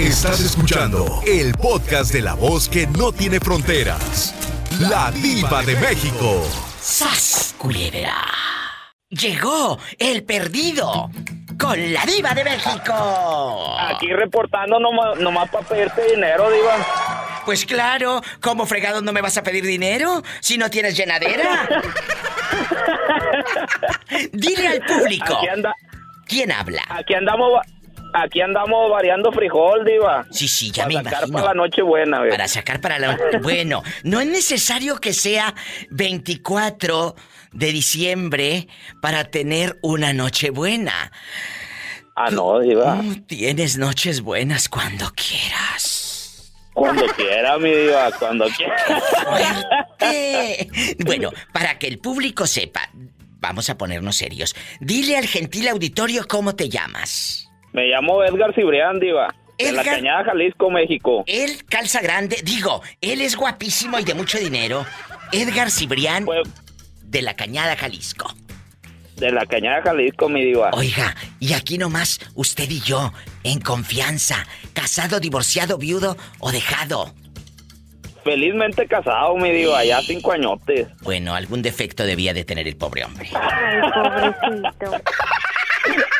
Estás escuchando el podcast de la voz que no tiene fronteras. La diva de México. ¡Sas, culebra! Llegó el perdido con la diva de México. Aquí reportando nomás, nomás para pedirte dinero, diva. Pues claro, ¿cómo fregado no me vas a pedir dinero si no tienes llenadera? Dile al público. Aquí anda, ¿Quién habla? aquí andamos, aquí andamos variando frijol, diva. Sí, sí, ya para me sacar imagino. para la noche buena, Para sacar para la... Bueno, no es necesario que sea 24 de diciembre para tener una noche buena. Ah, no, diva. Tienes noches buenas cuando quieras. Cuando quiera, mi diva, cuando quiera. Bueno, para que el público sepa, vamos a ponernos serios. Dile al gentil auditorio cómo te llamas. Me llamo Edgar Cibrián, diva. En la. Cañada, Jalisco, México. Él calza grande, digo, él es guapísimo y de mucho dinero. Edgar Cibrián Pues, de la Cañada, Jalisco. de la Cañada, Jalisco, mi diva. Oiga, y aquí nomás usted y yo, en confianza, casado, divorciado, viudo o dejado. Felizmente casado, mi diva, ya cinco añotes. Bueno, algún defecto debía de tener el pobre hombre. Ay, pobrecito.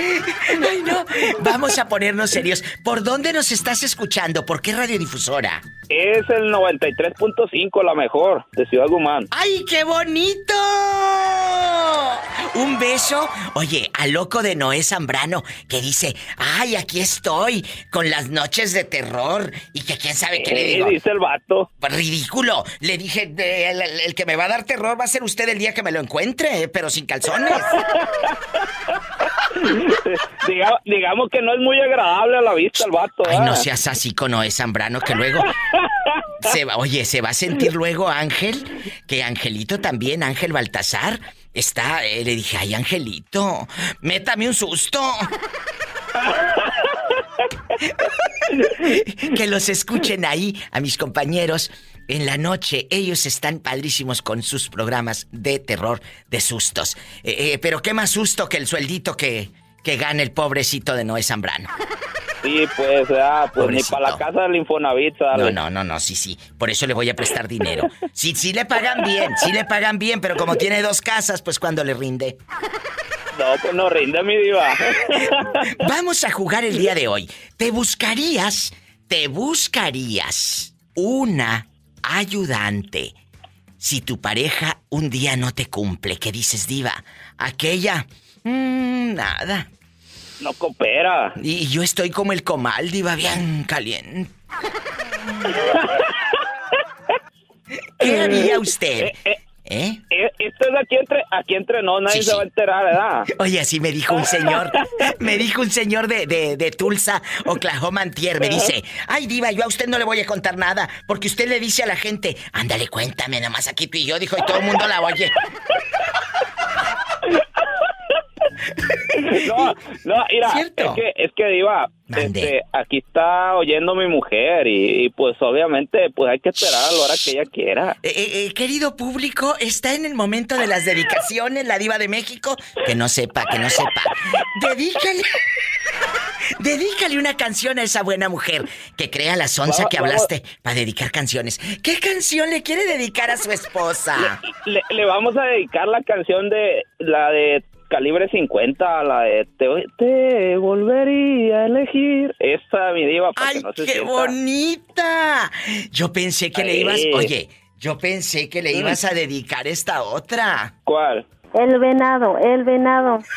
Ay, no. Vamos a ponernos serios. ¿Por dónde nos estás escuchando? ¿Por qué radiodifusora? Es el 93.5, la mejor, de Ciudad Guzmán. ¡Ay, qué bonito! Un beso. Oye, al loco de Noé Zambrano que dice, ay, aquí estoy con las noches de terror y que quién sabe qué le digo. dice el vato. Ridículo. Le dije, el- el que me va a dar terror va a ser usted el día que me lo encuentre, pero sin calzones. Diga- digamos que no es muy agradable a la vista el vato. Ay, no seas así con Noé Zambrano, que luego... Se va, oye, se va a sentir luego Ángel, que Angelito también, Ángel Baltasar, está... eh, le dije, ay, Angelito, métame un susto. que los escuchen ahí a mis compañeros en la noche. Ellos están padrísimos con sus programas de terror, de sustos. Eh, eh, pero qué más susto que el sueldito que, que gana el pobrecito de Noé Zambrano. Sí, pues, ah, pues ni Pobrecito. para la casa del Infonavit, No, no, no, no, sí, sí. Por eso le voy a prestar dinero. Sí, sí le pagan bien, sí le pagan bien, pero como tiene dos casas, pues cuando le rinde. No, pues no rinde mi diva. Vamos a jugar el día de hoy. ¿Te buscarías, te buscarías una ayudante si tu pareja un día no te cumple? ¿Qué dices, diva? Aquella, mm, nada. No coopera. Y yo estoy como el comal, diva, bien caliente. ¿Qué haría usted? Eh, eh, ¿Eh? Eh, esto es aquí entre, aquí entre no, nadie Sí, se va a enterar, ¿verdad? Oye, así me dijo un señor, me dijo un señor de, de, de Tulsa, Oklahoma Antier, me dice, ay diva, yo a usted no le voy a contar nada, porque usted le dice a la gente, ándale, cuéntame, nomás aquí tú y yo, dijo, y todo el mundo la oye. No, no, mira, ¿Cierto? es que, es que Diva, este, aquí está oyendo mi mujer y, y, pues obviamente pues hay que esperar a la hora que ella quiera. Eh, eh, eh, querido público, está en el momento de las dedicaciones, la diva de México, que no sepa, que no sepa. Dedícale... Dedícale una canción a esa buena mujer que crea la sonza que hablaste para dedicar canciones. ¿Qué canción le quiere dedicar a su esposa? Le, le vamos a dedicar la canción de la de calibre 50, la de te, te volvería a elegir. Esa mi diva para ¡Ay, que no se qué sienta. bonita! Yo pensé que le ibas... Oye, yo pensé que le ibas a dedicar esta otra. ¿Cuál? El venado, el venado.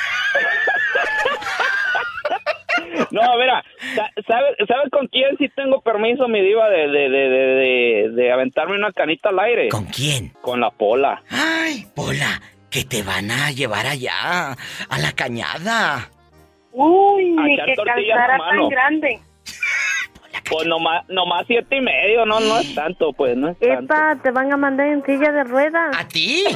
No, mira, sa- ¿sabes sabe con quién sí tengo permiso, mi diva, de, de, de, de, de- de aventarme una canita al aire? ¿Con quién? Con la pola. ¡Ay, Pola! Que te van a llevar allá, a la cañada. Uy, ni que calzara tan grande. Pues nomás, nomás siete y medio, no, no es tanto, pues, no es tanto. Epa, te van a mandar en silla de ruedas. ¿A ti?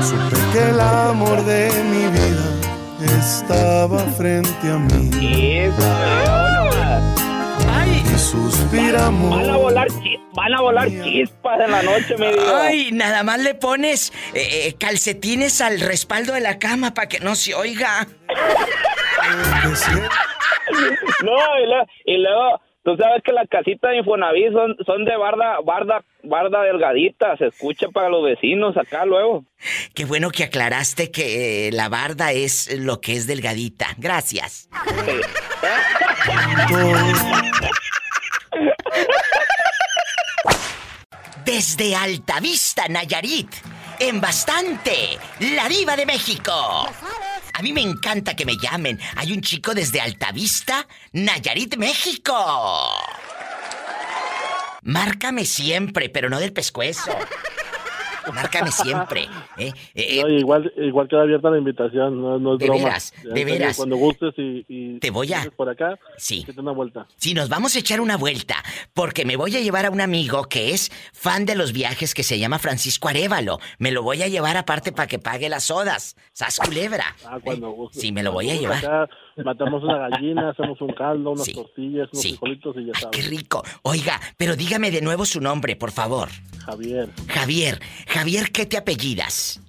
Supe que el amor de mi vida estaba frente a mí y suspiramos. Van a volar, chi- van a volar chispas en la noche, mi diva. ¡Ay! Nada más le pones eh, eh, calcetines al respaldo de la cama para que no se oiga. No, y luego, y luego, tú sabes que la casita de Infonavit son, son de barda, barda, barda delgadita, se escucha para los vecinos acá luego. Qué bueno que aclaraste que eh, la barda es lo que es delgadita. Gracias. Desde Altavista, Nayarit, en bastante, la diva de México. A mí me encanta que me llamen. Hay un chico desde Altavista, Nayarit, México. Márcame siempre, pero no del pescuezo. Márcame siempre. ¿eh? Eh, No, igual, igual queda abierta la invitación, no, no es De broma. veras, de serio, veras. Cuando gustes y, y Te voy a- por acá, Sí. que te una vuelta. Si nos vamos a echar una vuelta, porque me voy a llevar a un amigo que es fan de los viajes que se llama Francisco Arevalo. Me lo voy a llevar aparte para que pague las sodas. Sas culebra. Ah, cuando ¿Eh? Sí, me lo voy a llevar. Acá matamos una gallina, hacemos un caldo, unas Sí. tortillas, unos Sí. frijolitos y ya Ay, qué sabes. rico. Oiga, pero dígame de nuevo su nombre, por favor. Javier. Javier. Javier, ¿qué te apellidas?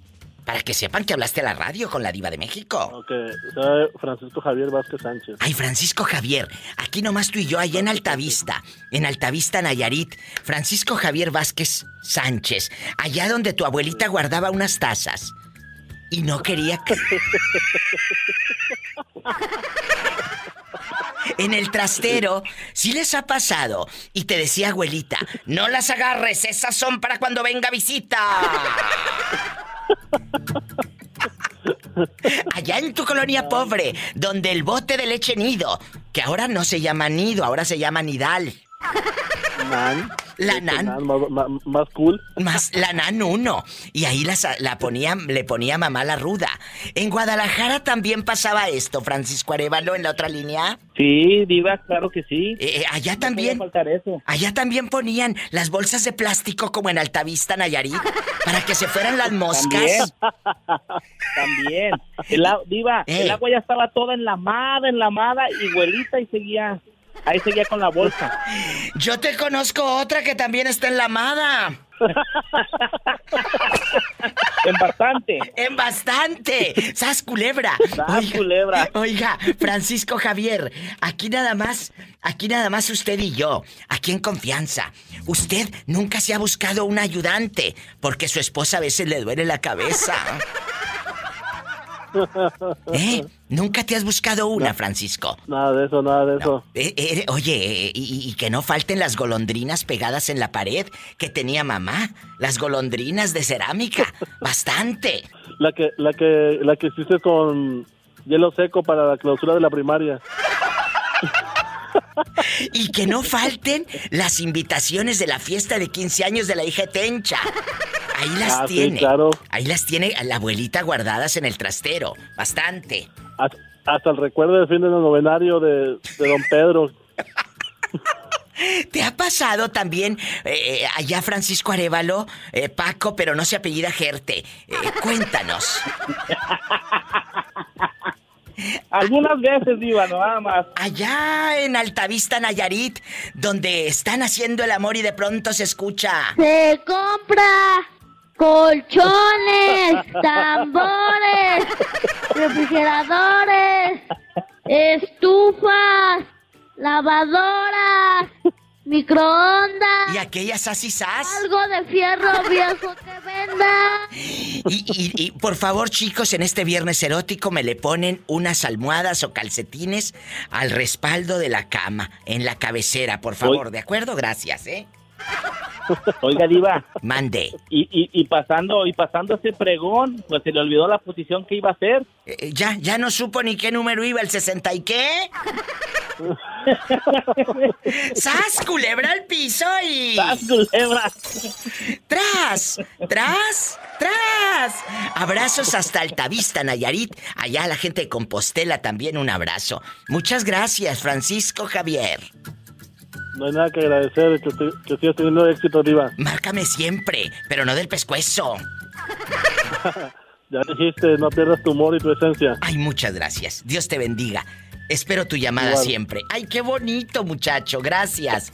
Para que sepan que hablaste a la radio con la diva de México. Ok, soy Francisco Javier Vázquez Sánchez. Ay, Francisco Javier, aquí nomás tú y yo, allá en Altavista, en Altavista, Nayarit. Francisco Javier Vázquez Sánchez, allá donde tu abuelita guardaba unas tazas. Y no quería que... En el trastero, sí les ha pasado. Y te decía abuelita, no las agarres, esas son para cuando venga visita. Allá en tu colonia pobre, donde el bote de leche nido, que ahora no se llama nido, ahora se llama nidal. Nan. La Este, nan. más, más- más cool. Más la nan uno. Y ahí las- la ponía, le ponía mamá la ruda. En Guadalajara también pasaba esto, Francisco Arevalo, en la otra línea. Sí, diva, claro que sí. Eh, eh, allá No también. eso. Allá también ponían las bolsas de plástico como en Altavista, Nayarit, para que se fueran las moscas. También. El, a- diva, Eh. el agua ya estaba toda enlamada, enlamada y huelita y seguía. Ahí seguía con la bolsa. Yo te conozco otra que también está enlamada. En bastante. En bastante. ¡Sas culebra! ¡Sas, culebra! Oiga, Francisco Javier, aquí nada más, aquí nada más usted y yo, aquí en confianza. Usted nunca se ha buscado un ayudante, porque su esposa a veces le duele la cabeza. ¿Eh? Nunca te has buscado una, Francisco. Nada de eso, nada de eso. Eh, eh, oye, eh, y, y que no falten las golondrinas pegadas en la pared que tenía mamá. Las golondrinas de cerámica. Bastante. La que, la que, la que hiciste con hielo seco para la clausura de la primaria. Y que no falten las invitaciones de la fiesta de 15 años de la hija Tencha. Ahí las Ah, sí, tiene. claro. Ahí las tiene la abuelita guardadas en el trastero. Bastante. Hasta, hasta el recuerdo del fin del novenario de, de don Pedro. ¿Te ha pasado también eh, allá Francisco Arevalo, eh, Paco, pero no se apellida Gerte? Eh, cuéntanos. Algunas veces, diva, no nada más. Allá en Altavista, Nayarit, donde están haciendo el amor y de pronto se escucha. Se compra colchones, tambores, refrigeradores, estufas, lavadoras, microondas, Y aquellas así sas. algo de fierro viejo que venda. Y, y- y, por favor, chicos, en este viernes erótico me le ponen unas almohadas o calcetines al respaldo de la cama, en la cabecera, por favor, ¿de acuerdo? Gracias, ¿eh? Oiga, diva, Mande. y, y, y pasando y pasando ese pregón, pues se le olvidó la posición que iba a hacer. Eh, ya, ya no supo ni qué número iba, el 60 y qué. ¡Sas, culebra al piso y... ¡Sas, culebra! ¡Tras! ¡Tras! ¡Tras! Abrazos hasta Altavista, Nayarit. Allá a la gente de Compostela también un abrazo. Muchas gracias, Francisco Javier. No hay nada que agradecer, que, usted- que sigas teniendo éxito, Diva. Márcame siempre, pero no del pescuezo. Ya dijiste, no pierdas tu humor y tu esencia. Ay, muchas gracias. Dios te bendiga. Espero tu llamada Igual. siempre. Ay, qué bonito, muchacho. Gracias.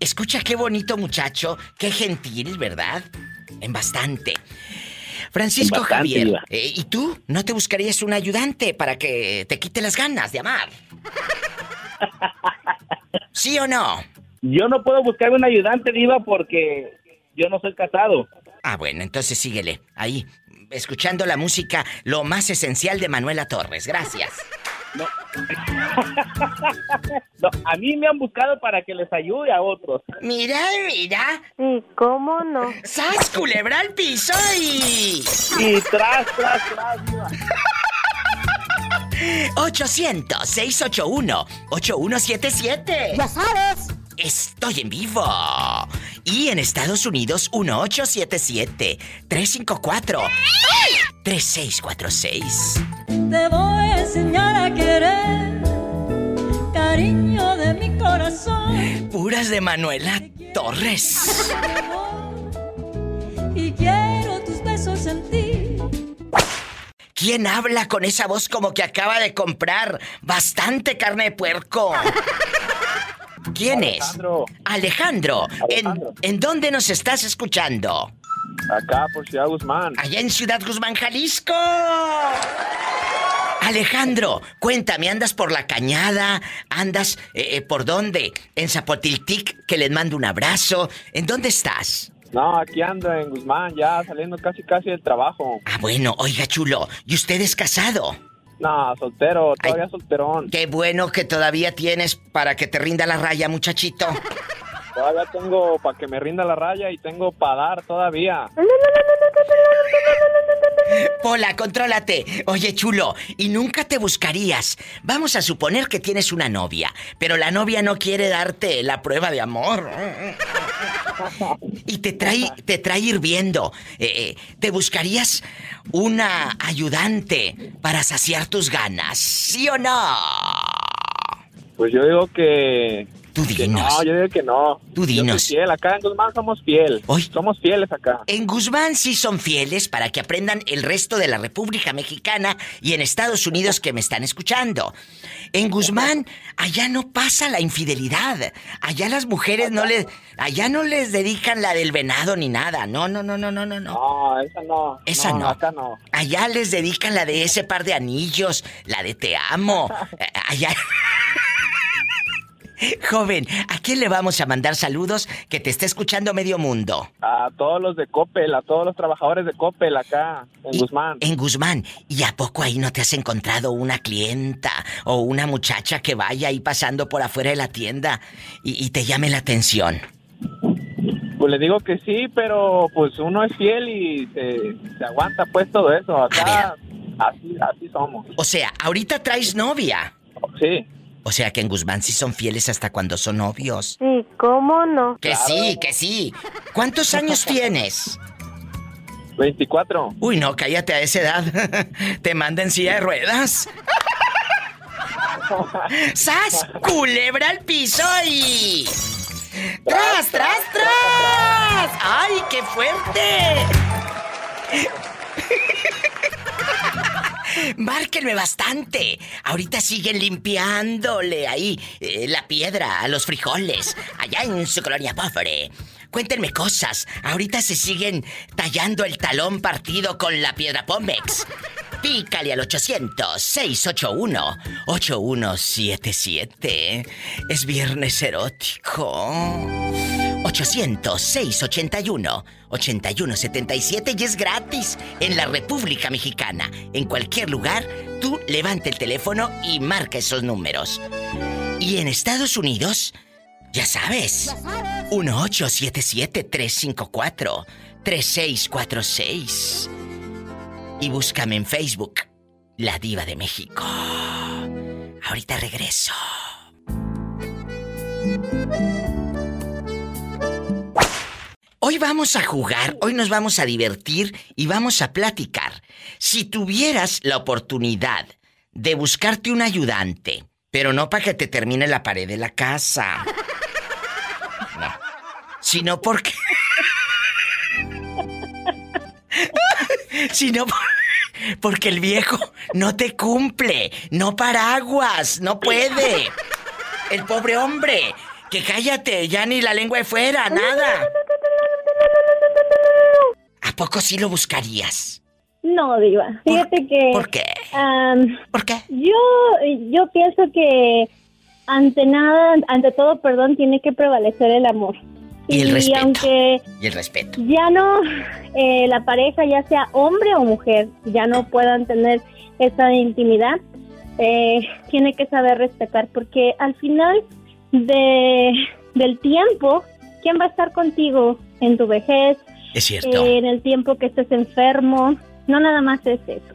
Escucha qué bonito, muchacho. Qué gentil, ¿verdad? En bastante. Francisco Bastante, Javier, eh, ¿y tú no te buscarías un ayudante para que te quite las ganas de amar? ¿Sí o no? Yo no puedo buscar un ayudante, Diva, porque yo no soy casado. Ah, bueno, entonces síguele. Ahí, escuchando la música, lo más esencial de Manuela Torres. Gracias. No, a mí me han buscado para que les ayude a otros. Mira, mira. ¿Y cómo no? ¡Sas, culebra al piso y... Y tras, tras, tras, Diva. 800-681-8177. Ya sabes. Estoy en vivo. Y en Estados Unidos, 1877-354-3646. Te voy a enseñar a querer, cariño de mi corazón. Puras de Manuela Torres. Y quiero tus besos sentir. ¿Quién habla con esa voz como que acaba de comprar bastante carne de puerco? ¿Quién es? Alejandro. Alejandro. ¿En. ¿En dónde nos estás escuchando? Acá por Ciudad Guzmán. Allá en Ciudad Guzmán, Jalisco. Alejandro, cuéntame, ¿andas por la cañada? ¿Andas eh, eh, por dónde? ¿En Zapotiltic? Que les mando un abrazo. ¿En dónde estás? No, aquí ando en Guzmán, ya saliendo casi casi del trabajo. Ah, bueno, oiga, chulo, ¿y usted es casado? No, soltero, todavía Ay. solterón. Qué bueno que todavía tienes para que te rinda la raya, muchachito. Todavía tengo para que me rinda la raya y tengo para dar todavía. Pola, contrólate. Oye, chulo, ¿y nunca te buscarías? Vamos a suponer que tienes una novia, pero la novia no quiere darte la prueba de amor. Y te trae, te trae hirviendo. Eh, eh, ¿Te buscarías una ayudante para saciar tus ganas? ¿Sí o no? Pues yo digo que... Tú dinos. no, yo digo que no. Tú Yo soy dinos. fiel, acá en Guzmán somos fiel. Hoy- Somos fieles acá. En Guzmán sí son fieles para que aprendan el resto de la República Mexicana y en Estados Unidos que me están escuchando. En Guzmán, allá no pasa la infidelidad. Allá las mujeres no les. Allá no les dedican la del venado ni nada. No, no, no, no, no, no, no. No, esa no. Esa no. Acá no. Allá les dedican la de ese par de anillos, la de te amo. Allá. Joven, ¿a quién le vamos a mandar saludos que te está escuchando medio mundo? A todos los de Coppel, a todos los trabajadores de Coppel acá en Y- Guzmán. En Guzmán. ¿Y a poco ahí no te has encontrado una clienta o una muchacha que vaya ahí pasando por afuera de la tienda y, y te llame la atención? Pues le digo que sí, pero pues uno es fiel y se, se aguanta pues todo eso. Acá así, así somos. O sea, ahorita traes novia. Sí. O sea que en Guzmán sí son fieles hasta cuando son novios. ¿Y cómo no? Que sí, que sí. ¿Cuántos años tienes? 24. Uy, no, cállate a esa edad. Te manda en silla de ruedas. ¡Sas! ¡Culebra al piso y. ¡Tras, tras, tras! ¡Ay, qué fuerte! Márquenme bastante. Ahorita siguen limpiándole ahí eh, la piedra a los frijoles, allá en su colonia pobre. Cuéntenme cosas. Ahorita se siguen tallando el talón partido con la piedra Pómex. Pícale al 800-681-8177. Es viernes erótico. 800-681-8177 y es gratis en la República Mexicana. En cualquier lugar, tú levanta el teléfono y marca esos números. Y en Estados Unidos, ya sabes, 1877-354-3646. Y búscame en Facebook, La Diva de México. Ahorita regreso. Hoy vamos a jugar, hoy nos vamos a divertir y vamos a platicar. Si tuvieras la oportunidad de buscarte un ayudante, pero no para que te termine la pared de la casa. No. Sino porque... sino por- porque el viejo no te cumple, no paraguas, no puede. El pobre hombre, que cállate, ya ni la lengua de fuera, nada. ¿A poco sí lo buscarías? No, Diva. Fíjate que. ¿Por qué? ¿Por qué? Yo, yo pienso que ante nada, ante todo, perdón, tiene que prevalecer el amor. Y el respeto. aunque Y el respeto. ya no eh, la pareja, ya sea hombre o mujer, ya no puedan tener esa intimidad, eh, tiene que saber respetar, porque al final de, del tiempo, ¿quién va a estar contigo en tu vejez? Es cierto. en el tiempo que estés enfermo, no nada más es eso.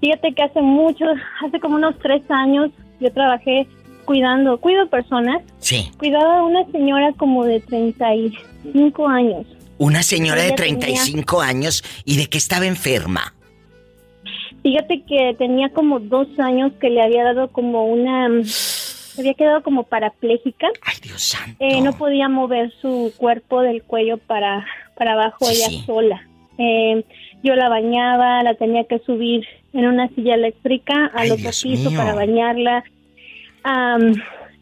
Fíjate que hace mucho, hace como unos tres años, yo trabajé cuidando, cuido personas, Sí. cuidaba a una señora como de 35 años. Una señora de Ella 35 años y de que estaba enferma. Fíjate que tenía como dos años que le había dado como una... se había quedado como parapléjica. Ay, Dios santo. Eh, no podía mover su cuerpo del cuello para, para abajo Sí, ella sí. sola. Eh, yo la bañaba, la tenía que subir en una silla eléctrica al otro piso mío. para bañarla, am,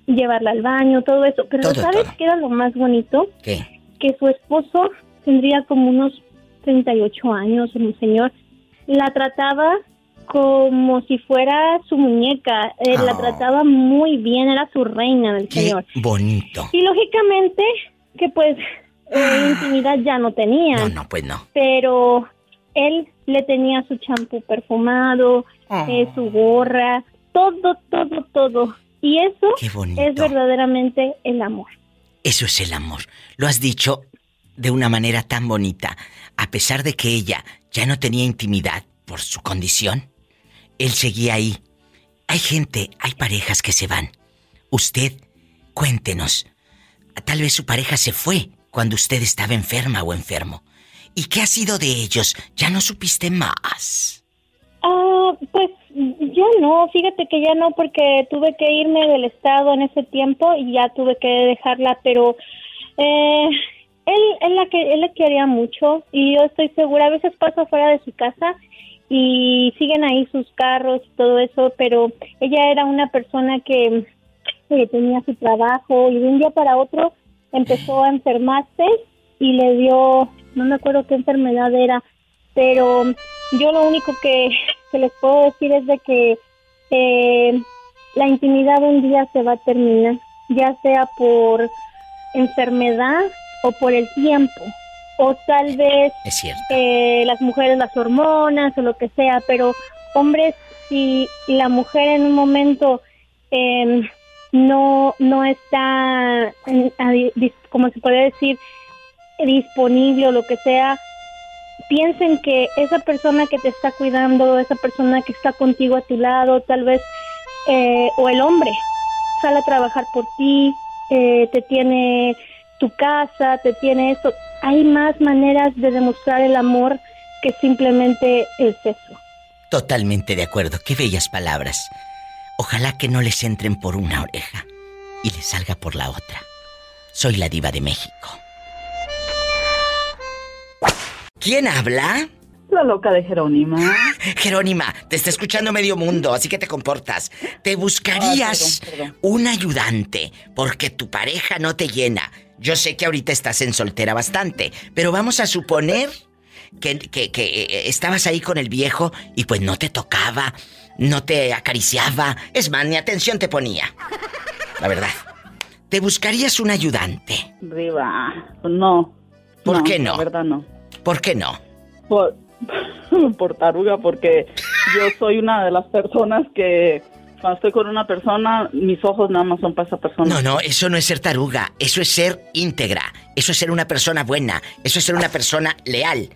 llevarla al baño, todo eso. Pero Todo, ¿sabes todo. qué era lo más bonito? ¿Qué? que su esposo tendría como unos 38 años, un señor, la trataba como si fuera su muñeca, eh, la Ah. trataba muy bien, era su reina del Qué señor. bonito. Y lógicamente que pues eh, intimidad ya no tenían, No, no, pues no. pero él le tenía su champú perfumado, Oh. eh, su gorra, todo, todo, todo. Y eso es verdaderamente el amor. Eso es el amor. Lo has dicho de una manera tan bonita. A pesar de que ella ya no tenía intimidad por su condición, él seguía ahí. Hay gente, hay parejas que se van. Usted, cuéntenos. Tal vez su pareja se fue cuando usted estaba enferma o enfermo. ¿Y qué ha sido de ellos? ¿Ya no supiste más? Ah, pues ya no, fíjate que ya no porque tuve que irme del estado en ese tiempo y ya tuve que dejarla, pero eh, él, él, la que, él la quería mucho y yo estoy segura, a veces paso fuera de su casa y siguen ahí sus carros y todo eso, pero ella era una persona que, tenía su trabajo y de un día para otro empezó a enfermarse y le dio, no me acuerdo qué enfermedad era, pero yo lo único que, que les puedo decir es de que eh, la intimidad un día se va a terminar, ya sea por enfermedad o por el tiempo, o tal vez eh, las mujeres las hormonas o lo que sea, pero hombres, si la mujer en un momento eh, no, no está, como se podría decir, disponible o lo que sea, piensen que esa persona que te está cuidando, esa persona que está contigo a tu lado, tal vez, eh, o el hombre, sale a trabajar por ti, eh, te tiene tu casa, te tiene eso. Hay más maneras de demostrar el amor que simplemente el sexo. Totalmente de acuerdo. Qué bellas palabras. Ojalá que no les entren por una oreja y les salga por la otra. Soy la diva de México. ¿Quién habla? La loca de Jerónima. Jerónima, te está escuchando medio mundo, así que te comportas. ¿Te buscarías perdón, un ayudante porque tu pareja no te llena? Yo sé que ahorita estás en soltera bastante, pero vamos a suponer que, que- que, eh, estabas ahí con el viejo y pues no te tocaba, no te acariciaba, es más, ni atención te ponía. La verdad. ¿Te buscarías un ayudante? Riva. No. ¿Por qué no? La verdad no. ¿Por qué no? Por, por taruga, porque yo soy una de las personas que cuando estoy con una persona, mis ojos nada más son para esa persona. No, no, eso no es ser taruga, eso es ser íntegra, eso es ser una persona buena, eso es ser una persona leal.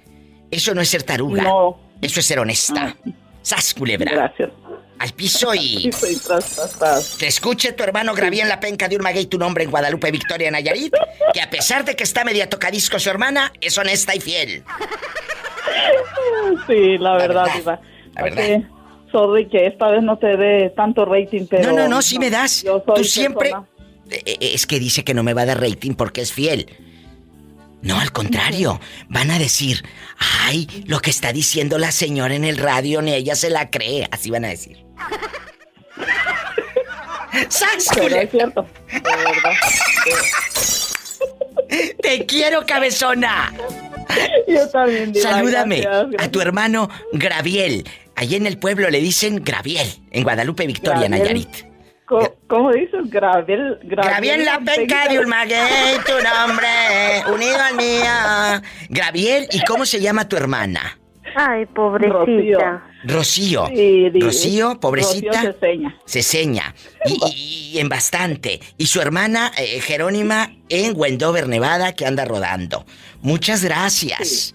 Eso no es ser taruga. No. Eso es ser honesta. ¡Sas, culebra! Gracias. Al piso y... Soy tras, tras, tras. Que escuche tu hermano Gravier en la penca de un maguey tu nombre en Guadalupe, Victoria, Nayarit, que a pesar de que está media tocadisco su hermana, es honesta y fiel. Sí, la verdad, verdad, la verdad. Sorry que esta vez no te dé tanto rating, pero... no, no, no, sí me das. yo soy Tú siempre... persona- Eh, eh, Es que dice que no me va a dar rating porque es fiel. No, al contrario. Van a decir, ay, lo que está diciendo la señora en el radio, ni ella se la cree. Así van a decir. ¡Sas, Pero es cierto, de verdad. ¡Te quiero, cabezona! Yo también, Diva, Salúdame gracias, gracias. a tu hermano Graviel. Allí en el pueblo le dicen Graviel, en Guadalupe, Victoria, Graviel. Nayarit. ¿Cómo, cómo dices? Graviel, Graviel la penca de un maguey, tu nombre, unido al mío. Graviel, ¿y cómo se llama tu hermana? Ay, pobrecita. Rocío. Sí, di- Rocío, pobrecita. Rocío Ceseña. Ceseña. Y, y- y en bastante. Y su hermana eh, Jerónima en Wendover, Nevada, que anda rodando. Muchas gracias.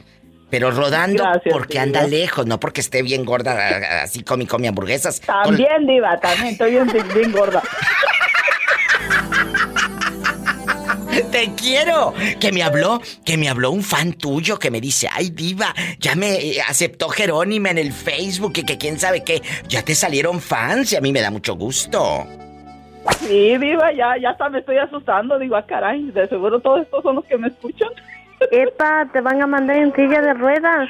Pero rodando Gracias, porque anda lejos, no porque esté bien gorda, así come, come hamburguesas. Con- También, Diva, también estoy bien, bien gorda. Te quiero. Que me habló, que me habló un fan tuyo que me dice, ay diva, ya me eh, aceptó Jerónima en el Facebook y que quién sabe qué. Ya te salieron fans y a mí me da mucho gusto. Sí, Diva, ya, ya hasta me estoy asustando. Digo, ah, caray, de seguro todos estos son los que me escuchan. Epa, te van a mandar en silla de ruedas.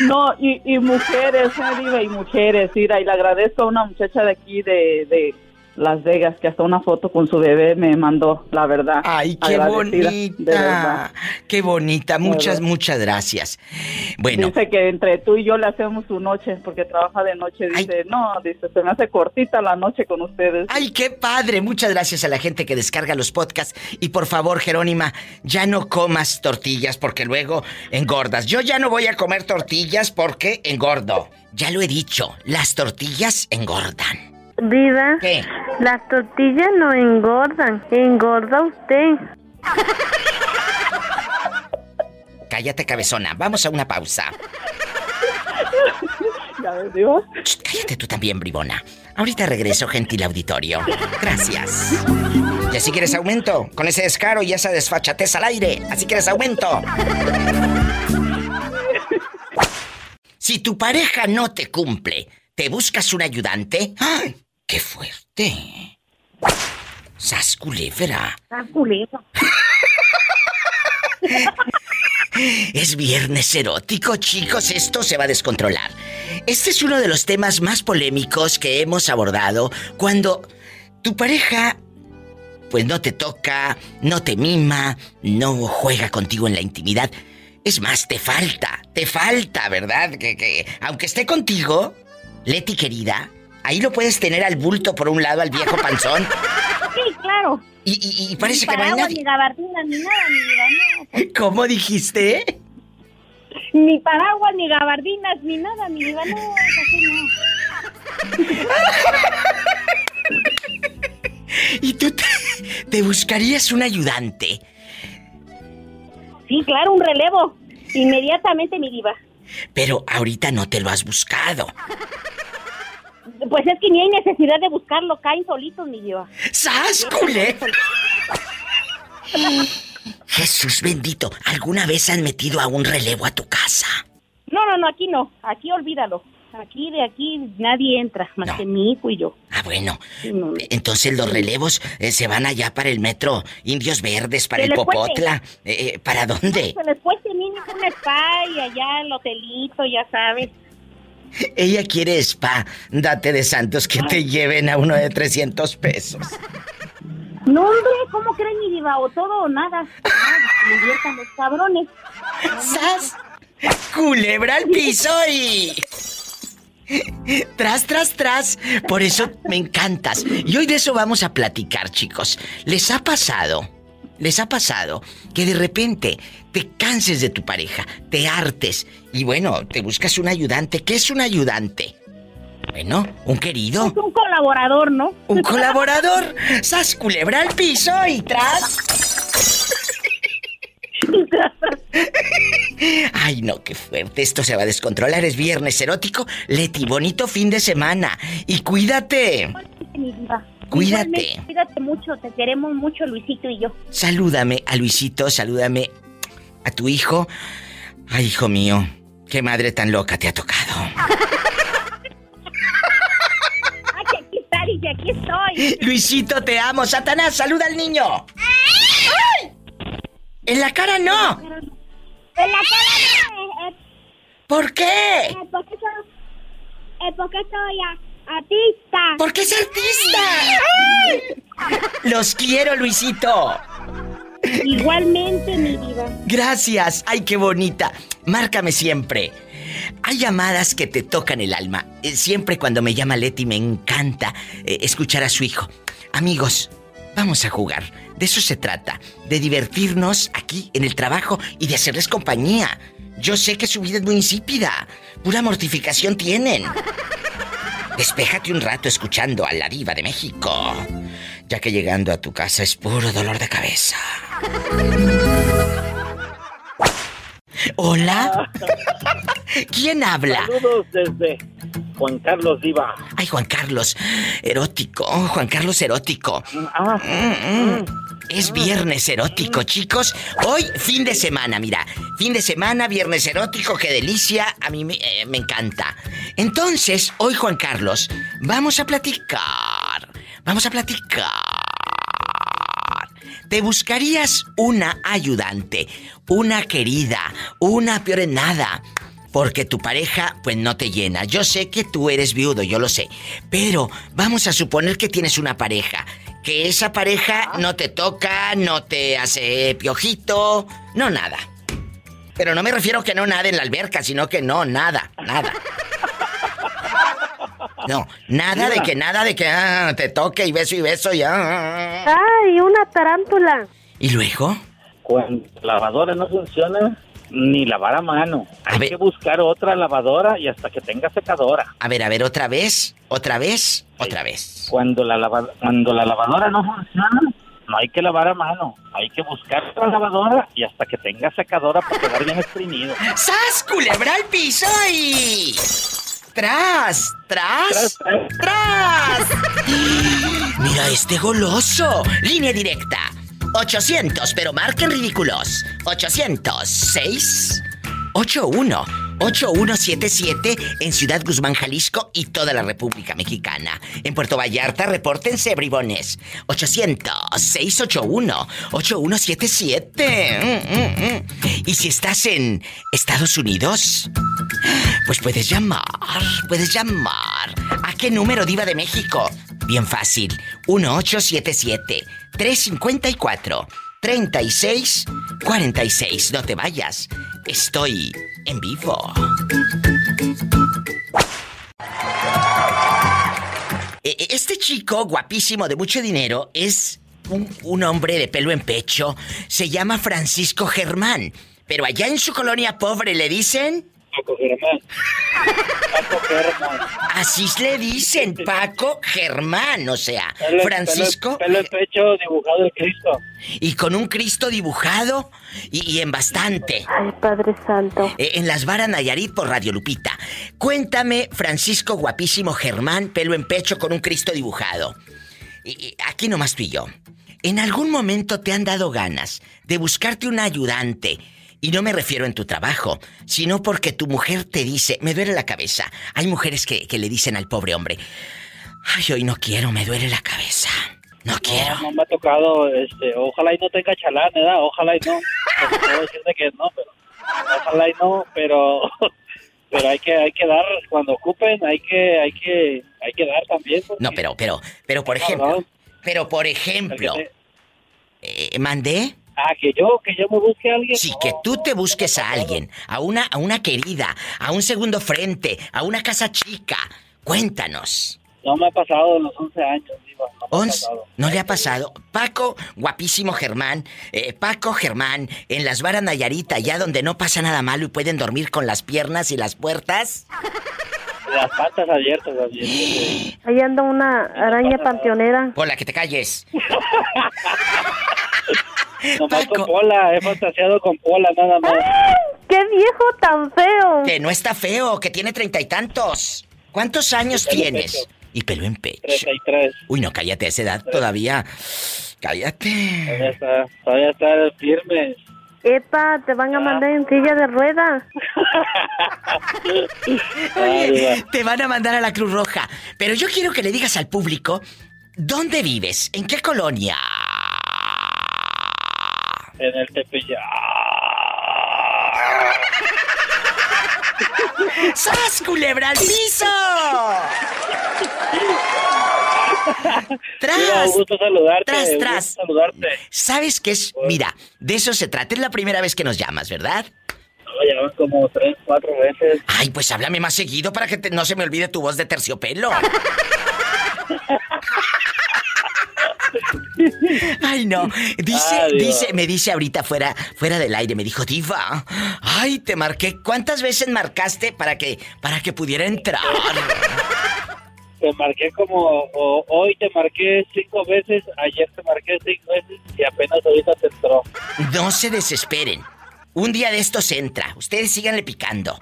No, y, y mujeres, Diva, y mujeres. Mira, y le agradezco a una muchacha de aquí de, de Las Vegas que hasta una foto con su bebé me mandó, la verdad. Ay, qué bonita. Qué bonita. Muchas, muchas gracias. Bueno, Dice que entre tú y yo le hacemos su noche, porque trabaja de noche. Dice, no, dice, se me hace cortita la noche con ustedes. ay, qué padre. Muchas gracias a la gente que descarga los podcasts. Y por favor, Jerónima, ya no comas tortillas porque luego engordas. Yo ya no voy a comer tortillas porque engordo. Ya lo he dicho, las tortillas engordan. Viva. ¿Qué? Las tortillas no engordan. Engorda usted. Cállate, cabezona. Vamos a una pausa. Cállate tú también, bribona. Ahorita regreso, gentil auditorio. Gracias. ¿Y así quieres aumento? Con ese descaro y esa desfachatez al aire. ¿Así quieres aumento? Si tu pareja no te cumple, ¿te buscas un ayudante? ¡Ay! ¡Qué fuerte! ¡Sas culebra! Es viernes erótico, chicos, esto se va a descontrolar. Este es uno de los temas más polémicos que hemos abordado cuando tu pareja pues no te toca, no te mima, no juega contigo en la intimidad. Es más, te falta, te falta, ¿verdad? Que, que aunque esté contigo, Leti querida, ahí lo puedes tener al bulto por un lado, al viejo panzón, Sí, claro. y, y- y parece ni que no hay paraguas, ni nadie. gabardina, ni nada, ni no. ¿Cómo dijiste? Ni paraguas, ni gabardinas, ni nada, ni diva, no, así no. ¿Y tú te, te buscarías un ayudante? Sí, claro, un relevo. Inmediatamente, mi diva. Pero ahorita no te lo has buscado. Pues es que ni hay necesidad de buscarlo, caen solitos, mi diva. ¡Sas, culé! Jesús bendito, ¿alguna vez han metido a un relevo a tu casa? No, no, no, aquí no. Aquí olvídalo. Aquí, de aquí, nadie entra, más No. que mi hijo y yo. Ah, bueno. No, no. Entonces los relevos eh, se van allá para el metro Indios Verdes, para el. Popotla. Eh, eh, ¿Para dónde? Se les mínimo un spa y allá el hotelito, ya sabes. Ella quiere spa. Date de santos que te lleven a uno de 300 pesos. No, hombre, ¿cómo creen, mi diva? O todo o nada. No, me inviertan los cabrones. ¡Sas! Culebra al piso y... Tras, tras, tras. Por eso me encantas. Y hoy de eso vamos a platicar, chicos. ¿Les ha pasado? ¿Les ha pasado que de repente te canses de tu pareja, te hartes y bueno, te buscas un ayudante? ¿Qué es un ayudante? Bueno, un querido, Es un colaborador, ¿no? un colaborador. ¡Sas culebra al piso y tras! Ay, no, qué fuerte. Esto se va a descontrolar. Es viernes erótico. Leti, bonito fin de semana. Y cuídate. Mi. Cuídate. Igualmente, Cuídate mucho, te queremos mucho, Luisito y yo. Salúdame a Luisito, salúdame a tu hijo. Ay, hijo mío, qué madre tan loca te ha tocado. Ay, que aquí está, y aquí estoy. Luisito, te amo. Satanás, saluda al niño. ¡Ay! En la cara no. En la cara no, eh, ¿Por qué? porque soy, porque soy artista. Porque es artista. Los quiero, Luisito. Igualmente, mi diva. Gracias. Ay, qué bonita. Márcame siempre. Hay llamadas que te tocan el alma. Eh, Siempre cuando me llama Leti me encanta eh, escuchar a su hijo. Amigos, vamos a jugar. De eso se trata. De divertirnos aquí en el trabajo y de hacerles compañía. Yo sé que su vida es muy insípida. Pura mortificación tienen. Despéjate un rato escuchando a la diva de México. Ya que llegando a tu casa es puro dolor de cabeza. Hola. ¿Quién habla? Saludos desde Juan Carlos Diva. Ay, Juan Carlos. Erótico. Juan Carlos erótico. Ah, Mm, mm. Es viernes erótico, chicos. Hoy, fin de semana, mira. Fin de semana, viernes erótico, qué delicia. A mí me, eh, me encanta. Entonces, hoy, Juan Carlos, vamos a platicar. Vamos a platicar. ¿Te buscarías una ayudante, una querida, una peor en nada? Porque tu pareja, pues no te llena. Yo sé que tú eres viudo, yo lo sé. Pero vamos a suponer que tienes una pareja. Que esa pareja no te toca, no te hace piojito, no nada. Pero no me refiero que no nada en la alberca, sino que no, nada, nada. No, nada de que nada de que ah, te toque y beso y beso ya. Ay, una tarántula. ¿Y luego? Cuando la lavadora no funciona, ni lavar a mano. Hay que buscar otra lavadora y hasta que tenga secadora. A ver, a ver, otra vez, otra vez, otra vez. Cuando la, lava- cuando la lavadora no funciona, no hay que lavar a mano. Hay que buscar otra lavadora y hasta que tenga secadora para quedar bien exprimido. ¡Sas, culebra al piso y... ¡Tras! ¡Tras! ¡Tras! Mira este goloso. Línea directa. 800, pero marquen ridículos. 806 81 8177 en Ciudad Guzmán, Jalisco y toda la República Mexicana. En Puerto Vallarta, repórtense, bribones. 800-681-8177. Mm, mm, mm. Y si estás en Estados Unidos, pues puedes llamar, puedes llamar. ¿A qué número diva de México? Bien fácil. 1877 354 36 46. No te vayas. Estoy en vivo. E- e- Este chico guapísimo de mucho dinero es un, un hombre de pelo en pecho. Se llama Francisco Germán. Pero allá en su colonia pobre le dicen... Paco Germán. Paco Germán. Así le dicen, Paco Germán, o sea, Pelo- Francisco. Pelo, pelo en pecho dibujado el Cristo. Y con un Cristo dibujado y, y en bastante. Ay, Padre Santo. Eh, En Las Varas Nayarit por Radio Lupita. Cuéntame, Francisco guapísimo Germán, pelo en pecho con un Cristo dibujado. Y, y aquí nomás tú y yo. ¿En algún momento te han dado ganas de buscarte un ayudante? Y no me refiero en tu trabajo, sino porque tu mujer te dice, me duele la cabeza. Hay mujeres que, que le dicen al pobre hombre, ay, hoy no quiero, me duele la cabeza. No quiero. No, no me ha tocado, este, ojalá y no tenga chalán, ¿verdad? Ojalá y no. Puedo decirte que no, pero ojalá y no, pero pero hay que hay que dar cuando ocupen, hay que hay que hay que dar también. No, pero, pero, pero por ejemplo, pero por ejemplo, eh, mandé. Ah, que yo, que yo me busque a alguien. Sí, que tú te busques a alguien, a una, a una querida, a un segundo frente, a una casa chica. Cuéntanos. No me ha pasado en los 11 años, diva, no Once. ¿No le ha pasado? Paco, guapísimo Germán, eh, Paco Germán, en las varas Nayarita, allá donde no pasa nada malo y pueden dormir con las piernas y las puertas. Las patas abiertas, así. Ahí anda una araña panteonera. Hola, que te calles. Nomás con pola, he fantaseado con pola nada más. ¡Qué viejo tan feo! Que no está feo, que tiene treinta y tantos. ¿Cuántos años pelo tienes? pecho. Y pelo en pecho. 33. Uy, no, cállate a esa edad todavía. Cállate. Todavía está, todavía está firme. Epa, te van a mandar en silla de ruedas. Oye, te van a mandar a la Cruz Roja. Pero yo quiero que le digas al público, ¿dónde vives? ¿En qué colonia? En el Tepeyac. ¡Sas, culebra al piso! ¡Tras! Mira, un gusto saludarte. ¡Tras, gusto saludarte. ¿Sabes qué es? Mira, de eso se trata. Es la primera vez que nos llamas, ¿verdad? No, van como tres, cuatro veces. Ay, pues háblame más seguido para que te- no se me olvide tu voz de terciopelo. Ay, no. Dice, dice, me dice ahorita fuera, fuera del aire, me dijo, Diva, ay, te marqué. ¿Cuántas veces marcaste para que, para que pudiera entrar? Te marqué como, o- hoy te marqué cinco veces, ayer te marqué cinco veces y apenas ahorita te entró. No se desesperen. Un día de estos entra. Ustedes síganle picando.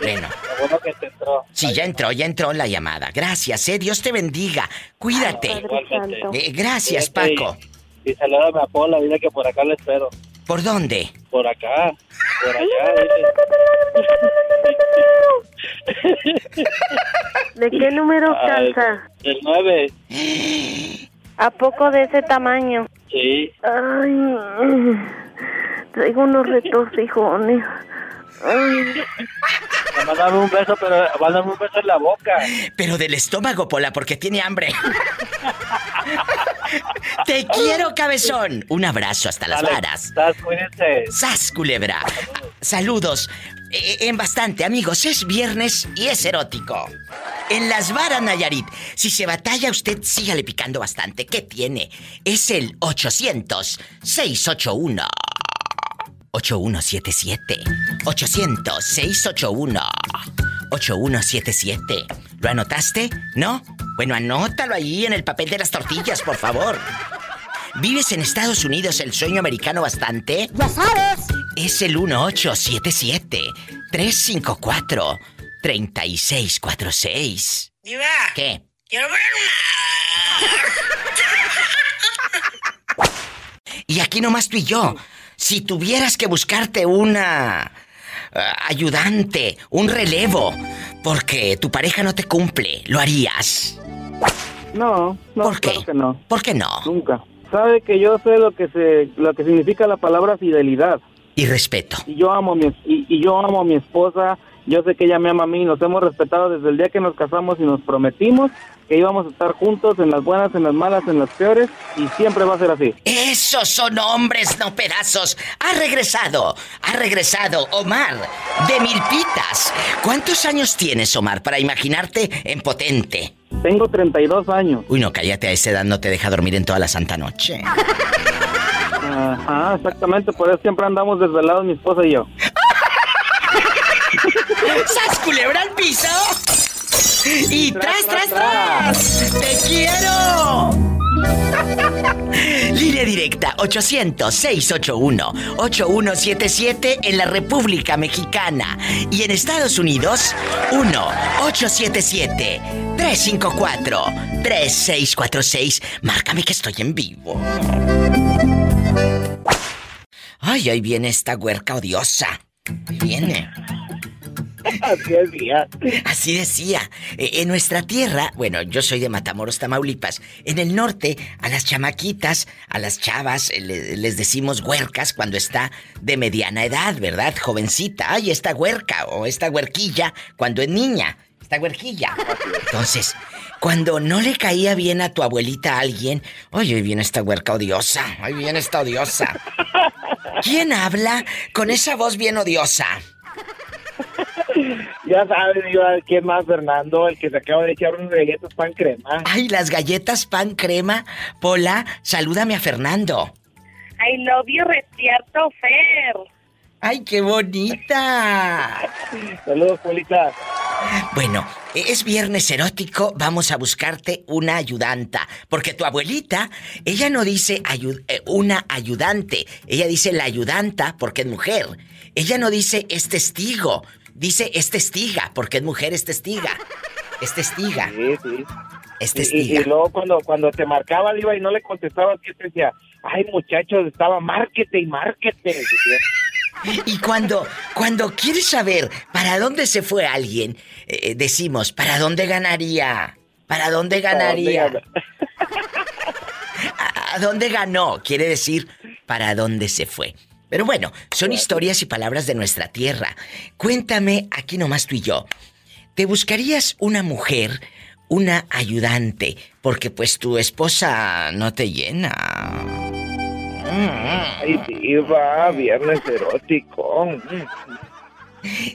Bueno. Bueno que te entró. Sí, ya entró, ya entró la llamada. Gracias, eh. Dios te bendiga. Cuídate. Eh, gracias, Cuídate Paco. Y, y salúdame a Paula, dile que por acá le espero. ¿Por dónde? Por acá, por allá, dile. ¿De qué número Ay, calza? El nueve, ¿A poco de ese tamaño? sí. Ay, traigo unos retorcijones. Ay, Mándame un beso, pero mándame un beso en la boca. Pero del estómago, Pola, porque tiene hambre. Te quiero, cabezón. Un abrazo hasta las Dale, varas. sas, cuídense. ¡Sas, culebra! Saludos. Eh, en bastante, amigos. Es viernes y es erótico. En las varas, Nayarit. Si se batalla, usted sígale picando bastante. ¿Qué tiene? Es el 800-681. 8177. 800-681. 8177. ¿Lo anotaste? ¿No? Bueno, anótalo ahí en el papel de las tortillas, por favor. ¿Vives en Estados Unidos el sueño americano bastante? Ya sabes. Es el 1877-354-3646. Diva. ¿Qué? Quiero ver Y aquí nomás tú y yo. Si tuvieras que buscarte una eh, ayudante, un relevo, porque tu pareja no te cumple, ¿lo harías? No, no, ¿Por qué? claro que no. ¿Por qué no? Nunca. Sabe que yo sé lo que se, lo que significa la palabra fidelidad. Y respeto. Y yo amo a mi, y, y yo amo a mi esposa. Yo sé que ella me ama a mí. Nos hemos respetado desde el día que nos casamos y nos prometimos que íbamos a estar juntos en las buenas, en las malas, en las peores y siempre va a ser así. Esos son hombres, no pedazos. Ha regresado, ha regresado Omar de Milpitas. ¿Cuántos años tienes, Omar, para imaginarte en potente? Tengo 32 años. Uy, no, cállate, a esa edad no te deja dormir en toda la santa noche. Ajá, exactamente. Por eso siempre andamos desvelados mi esposa y yo. ¡Sas culebra al piso! ¡Y tras, tras, tras! ¡Te quiero! Línea directa 800-681-8177 en la República Mexicana y en Estados Unidos 1-877-354-3646. Márcame que estoy en vivo. Ay, ahí viene esta huerca odiosa. Ahí viene. Así decía. Así decía. Eh, En nuestra tierra, bueno, yo soy de Matamoros, Tamaulipas. En el norte, a las chamaquitas, a las chavas, eh, le- les decimos huercas cuando está de mediana edad, ¿verdad? Jovencita. Ay, esta huerca o esta huerquilla cuando es niña. Esta huerquilla. Entonces, cuando no le caía bien a tu abuelita a alguien, oye, ahí viene esta huerca odiosa. Ahí viene esta odiosa. ¿Quién habla con esa voz bien odiosa? Ya sabes, Diva, ¿quién más, Fernando? El que se acaba de echar unos galletas pan crema. Ay, las galletas pan crema. Pola, salúdame a Fernando. I love you, Retierto Fer. Ay, qué bonita. Saludos, Polita. Bueno, es viernes erótico, vamos a buscarte una ayudanta. Porque tu abuelita, ella no dice ayu- eh, una ayudante, ella dice la ayudanta porque es mujer. Ella no dice es testigo, dice es testiga porque es mujer, es testiga. Es testiga. Sí, sí. Es y- testiga. y luego cuando, cuando te marcaba, Diva, y no le contestabas, ¿qué te decía? Ay, muchachos, estaba márquete y márquete. Y cuando, cuando quieres saber para dónde se fue alguien, eh, decimos, ¿para dónde ganaría? ¿Para dónde ¿Para dónde ganaría? gana? ¿A, a dónde ganó? Quiere decir, ¿para dónde se fue? Pero bueno, son historias y palabras de nuestra tierra. Cuéntame, aquí nomás tú y yo, ¿te buscarías una mujer una ayudante, porque pues tu esposa no te llena. Ay, diva, viernes erótico.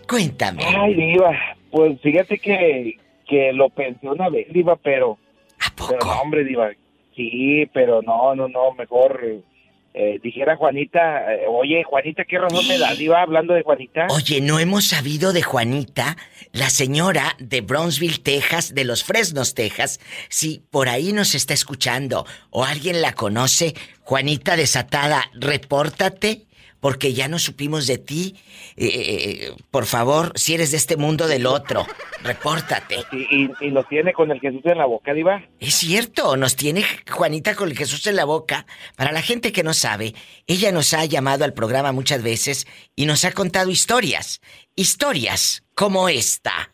Cuéntame. Ay, diva, pues fíjate que, que lo pensé una vez, diva, pero... ¿A Pero no, hombre, diva, sí, pero no, no, no, mejor... eh, dijera Juanita, eh, oye, Juanita, ¿qué razón me da, diva, hablando de Juanita? Oye, no hemos sabido de Juanita, la señora de Brownsville, Texas, de los Fresnos, Texas. Si por ahí nos está escuchando o alguien la conoce, Juanita desatada, repórtate porque ya no supimos de ti. Eh, eh, por favor, si eres de este mundo del otro, repórtate. Y, y, y lo tiene con el Jesús en la boca, diva. Es cierto, nos tiene Juanita con el Jesús en la boca. Para la gente que no sabe, ella nos ha llamado al programa muchas veces y nos ha contado historias. Historias como esta.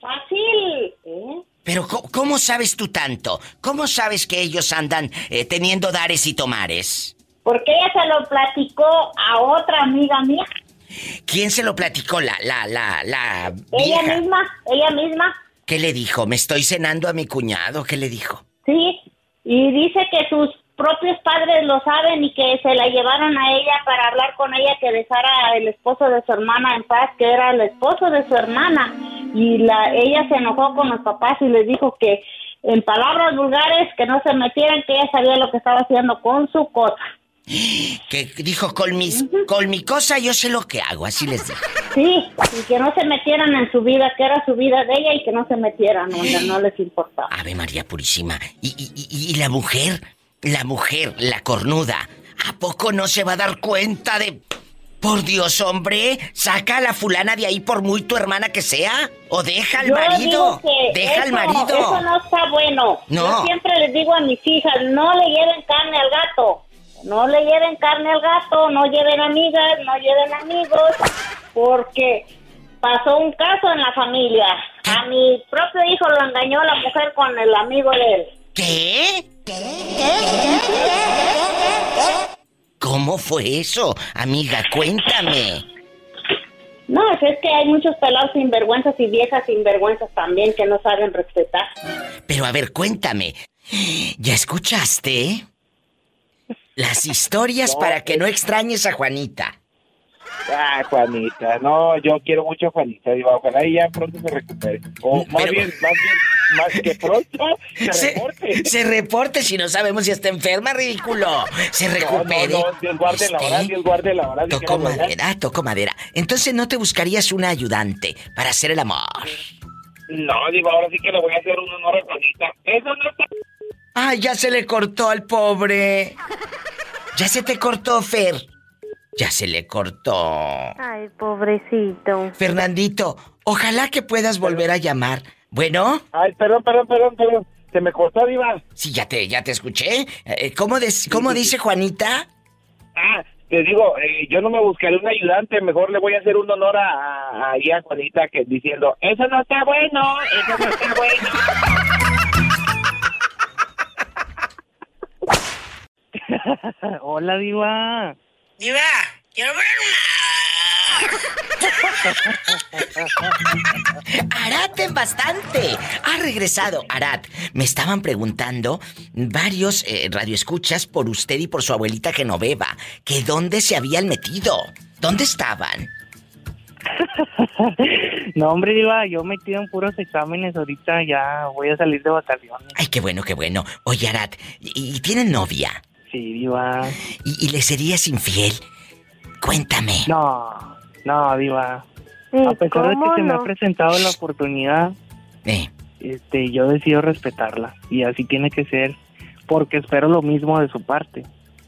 Fácil. ¿eh? Pero ¿cómo, cómo sabes tú tanto? ¿Cómo sabes que ellos andan eh, teniendo dares y tomares? Porque ella se lo platicó a otra amiga mía. ¿Quién se lo platicó? La, la, la, la Ella misma, ella misma. ¿Qué le dijo? Me estoy cenando a mi cuñado. ¿Qué le dijo? Sí. Y dice que sus propios padres lo saben y que se la llevaron a ella para hablar con ella que dejara el esposo de su hermana en paz, que era el esposo de su hermana. Y la ella se enojó con los papás y les dijo que en palabras vulgares que no se metieran, que ella sabía lo que estaba haciendo con su cosa. Que dijo, con, mis, con mi cosa yo sé lo que hago, así les dije. Sí, y que no se metieran en su vida, que era su vida de ella y que no se metieran donde no les importaba. Ave María Purísima. ¿Y, y, y- y la mujer? La mujer, la cornuda. ¿A poco no se va a dar cuenta de... Por Dios, hombre, saca a la fulana de ahí por muy tu hermana que sea. O deja al Yo marido. digo que Deja al marido. Eso no está bueno. No. Yo siempre les digo a mis hijas, no le lleven carne al gato. No le lleven carne al gato, no lleven amigas, no lleven amigos, porque pasó un caso en la familia. A mi propio hijo lo engañó la mujer con el amigo de él. ¿Qué? ¿Cómo fue eso? Amiga, cuéntame. No, es que hay muchos pelados sinvergüenzas y viejas sinvergüenzas también que no saben respetar. Pero a ver, cuéntame. ¿Ya escuchaste? Las historias No, para que no extrañes a Juanita. Ah, Juanita, no, yo quiero mucho a Juanita, diva, ojalá ella pronto se recupere. O más bien, más bien, más que pronto se Se, reporte. se reporte si no sabemos si está enferma, ridículo. Se recupere. No, no, no, Dios guarde la hora, Este, Dios guarde la hora. ¿verdad? madera, tocó madera. Entonces no te buscarías una ayudante para hacer el amor. No, diva, ahora sí que le voy a hacer un honor a Juanita. Eso no está... Ay, ya se le cortó al pobre. Ya se te cortó, Fer. Ya se le cortó. Ay, pobrecito. Fernandito, ojalá que puedas volver a llamar. Bueno, Ay, perdón, perdón, perdón, perdón. Se me cortó, diva. sí, ya te, ya te escuché. Eh, ¿Cómo, des- cómo dice Juanita? Ah, te digo, eh, yo no me buscaré un ayudante, mejor le voy a hacer un honor a, a, ahí a Juanita que diciendo, eso no está bueno, eso no está bueno. Hola, Diva. Diva, quiero ver Arat en bastante. Ha regresado, Arat. Me estaban preguntando varios eh, radioescuchas por usted y por su abuelita Genoveva, que dónde se habían metido. ¿Dónde estaban? No, hombre, Diva, yo metido en puros exámenes. Ahorita ya voy a salir de vacaciones. Ay, qué bueno, qué bueno. Oye, Arat, ¿y, y tienen novia? Sí, Diva. ¿Y, y le serías infiel? Cuéntame. No, no, Diva. Sí, A pesar de que ¿cómo se me ha presentado la oportunidad, Eh, este, yo decido respetarla. Y así tiene que ser. Porque espero lo mismo de su parte.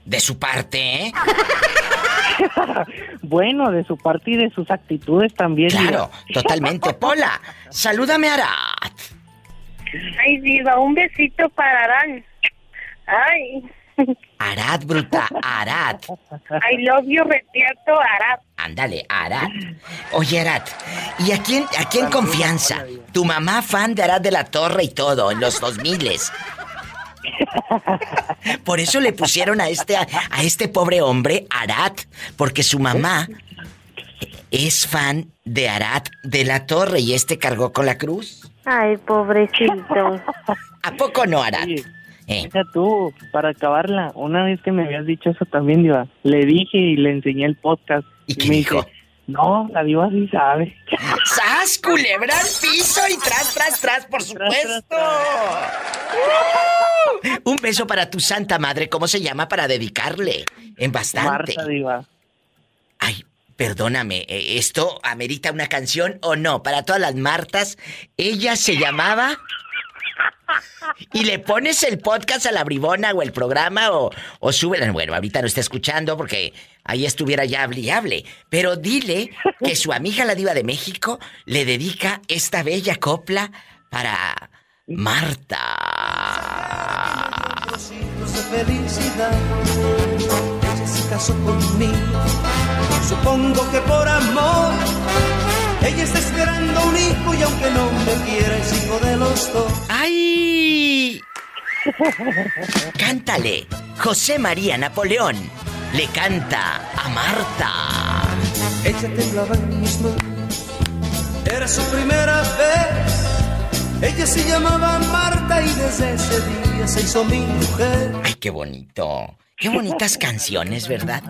de su parte, ¿eh? Bueno, de su parte y de sus actitudes también. Claro, Diva. totalmente. Pola, salúdame, Arat. Ay, diva, un besito para Arán. Ay, Arad, bruta, Arad. I love you, Retierto Arad. Ándale, Arad. Oye, Arad, ¿y a quién, a quién confianza? Tu mamá fan de Arad de la Torre y todo, en los 2000 Por eso le pusieron a este, a, a este pobre hombre Arad, porque su mamá es fan de Arad de la Torre y este cargó con la cruz. Ay, pobrecito. ¿A poco no, Arad? Oye, Eh. deja tú, para acabarla, una vez que me habías dicho eso también, Diva, le dije y le enseñé el podcast. ¿Y qué me dijo? dice, no, la Diva sí sabe. ¡Sas, culebra al piso y tras, tras, tras, por supuesto! ¡Uh! Un beso para tu santa madre, ¿cómo se llama para dedicarle? En bastante. Marta, Diva. Ay, perdóname, eh, ¿esto amerita una canción o no? Para todas las Martas, ella se llamaba... Y le pones el podcast a la bribona o el programa o, o. Bueno, ahorita no está escuchando porque ahí estuviera ya hable y. Pero dile que su amiga la diva de México le dedica esta bella copla para Marta. Supongo que por amor. Ella está esperando un hijo y aunque no me quiera es hijo de los dos. ¡Ay! Cántale. José María Napoleón le canta a Marta. Ella temblaba en mis manos. Era su primera vez. Ella se llamaba Marta y desde ese día se hizo mi mujer. Ay, qué bonito. Qué bonitas canciones, ¿verdad?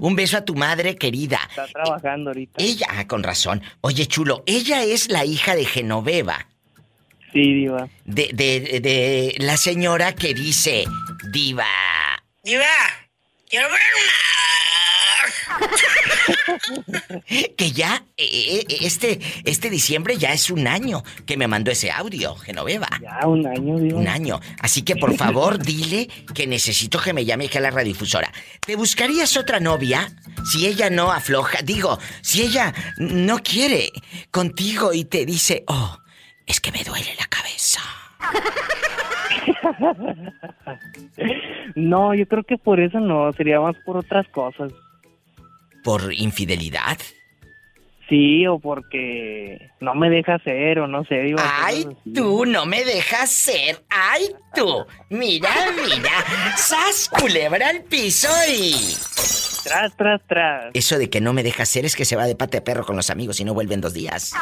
Un beso a tu madre querida. Está trabajando ahorita. Ella, ah, con razón. Oye, chulo, ella es la hija de Genoveva. Sí, Diva. De, de, de la señora que dice, diva. Diva, quiero ver que ya, eh, eh, este, este diciembre ya es un año que me mandó ese audio, Genoveva. Ya, un año, Diva. Un año. Así que por favor dile que necesito que me llame aquí a la radiodifusora. ¿Te buscarías otra novia si ella no afloja? Digo, si ella no quiere contigo y te dice, oh, es que me duele la cabeza. No, yo creo que por eso no, sería más por otras cosas. ¿Por infidelidad? Sí, o porque no me deja ser, o no sé. Ay, tú no me dejas ser. Ay, tú. Mira, mira. Sas culebra al piso y. Tras, tras, tras. Eso de que no me dejas ser es que se va de pate a perro con los amigos y no vuelve en dos días.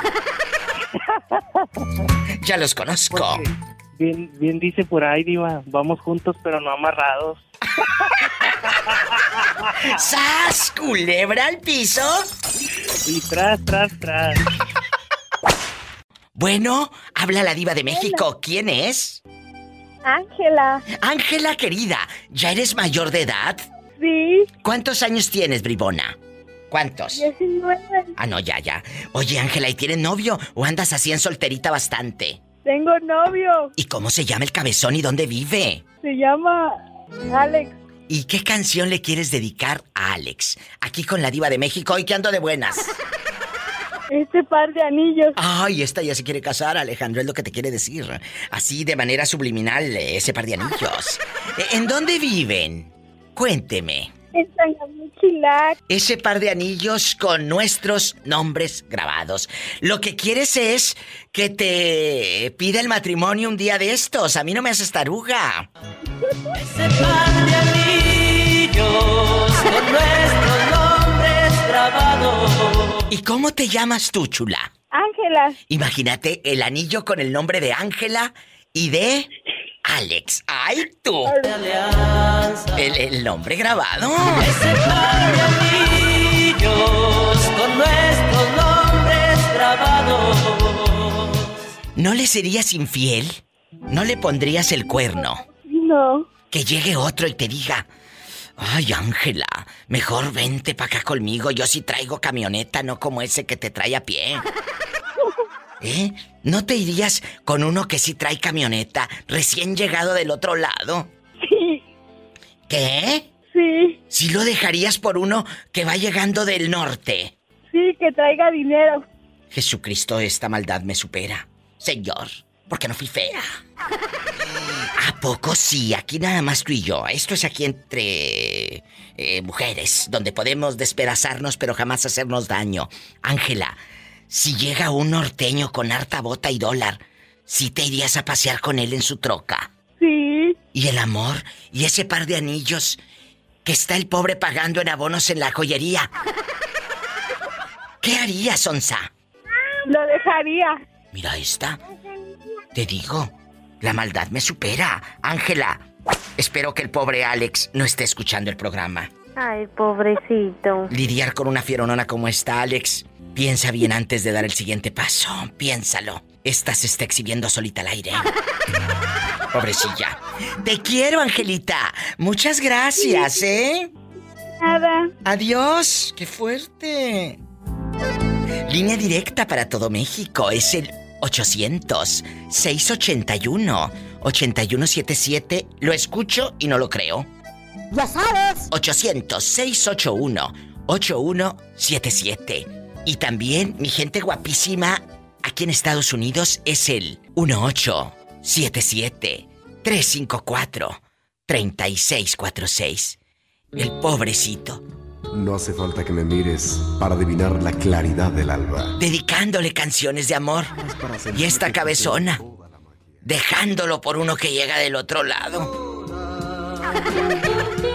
ya los conozco. Bien, bien dice por ahí, Diva, vamos juntos pero no amarrados. ¡Sas! ¿Culebra al piso? Y tras, tras, tras. Bueno, habla la diva de México. ¿Quién es? Ángela. Ángela, querida, ¿ya eres mayor de edad? Sí. ¿Cuántos años tienes, bribona? ¿Cuántos? 19. Ah, no, ya, ya. Oye, Ángela, ¿y tienes novio o andas así en solterita bastante? Tengo novio. ¿Y cómo se llama el cabezón y dónde vive? Se llama Alex. ¿Y qué canción le quieres dedicar a Alex? Aquí con la diva de México, hoy que ando de buenas. Este par de anillos. Ay, esta ya se quiere casar, Alejandro, es lo que te quiere decir. Así de manera subliminal, eh, ese par de anillos. ¿En dónde viven? Cuénteme. Ese par de anillos con nuestros nombres grabados. Lo que quieres es que te pida el matrimonio un día de estos. A mí no me haces taruga. Ese par de anillos con nuestros nombres grabados. ¿Y cómo te llamas tú, chula? Ángela. Imagínate el anillo con el nombre de Ángela y de Alex. ¡Ay, tú! El, el nombre grabado. Ese par de anillos con nuestros nombres grabados. ¿No le serías infiel? ¿No le pondrías el cuerno? No. Que llegue otro y te diga, ay Ángela, mejor vente para acá conmigo, yo sí traigo camioneta, no como ese que te trae a pie. ¿Eh? ¿No te irías con uno que sí trae camioneta, recién llegado del otro lado? Sí. ¿Qué? Sí. ¿Si lo dejarías por uno que va llegando del norte? Sí, que traiga dinero. Jesucristo, esta maldad me supera. Señor, porque no fui fea. ¿A poco sí? Aquí nada más tú y yo. Esto es aquí entre eh, mujeres, donde podemos despedazarnos pero jamás hacernos daño. Ángela, si llega un norteño con harta bota y dólar, ¿sí te irías a pasear con él en su troca? Sí. ¿Y el amor? ¿Y ese par de anillos que está el pobre pagando en abonos en la joyería? ¿Qué harías, Onza? Lo dejaría. Mira esta. Te digo, la maldad me supera. Ángela, espero que el pobre Alex no esté escuchando el programa. Ay, pobrecito. Lidiar con una fieronona como esta, Alex. Piensa bien antes de dar el siguiente paso. Piénsalo. Esta se está exhibiendo solita al aire. Pobrecilla. Te quiero, Angelita. Muchas gracias, ¿eh? Nada. Adiós. Qué fuerte. Línea directa para todo México es el 800-681-8177. Lo escucho y no lo creo. Ya sabes. 800-681-8177. Y también mi gente guapísima aquí en Estados Unidos es el 1877-354-3646. El pobrecito. No hace falta que me mires para adivinar la claridad del alba. Dedicándole canciones de amor. Y esta cabezona. Dejándolo por uno que llega del otro lado.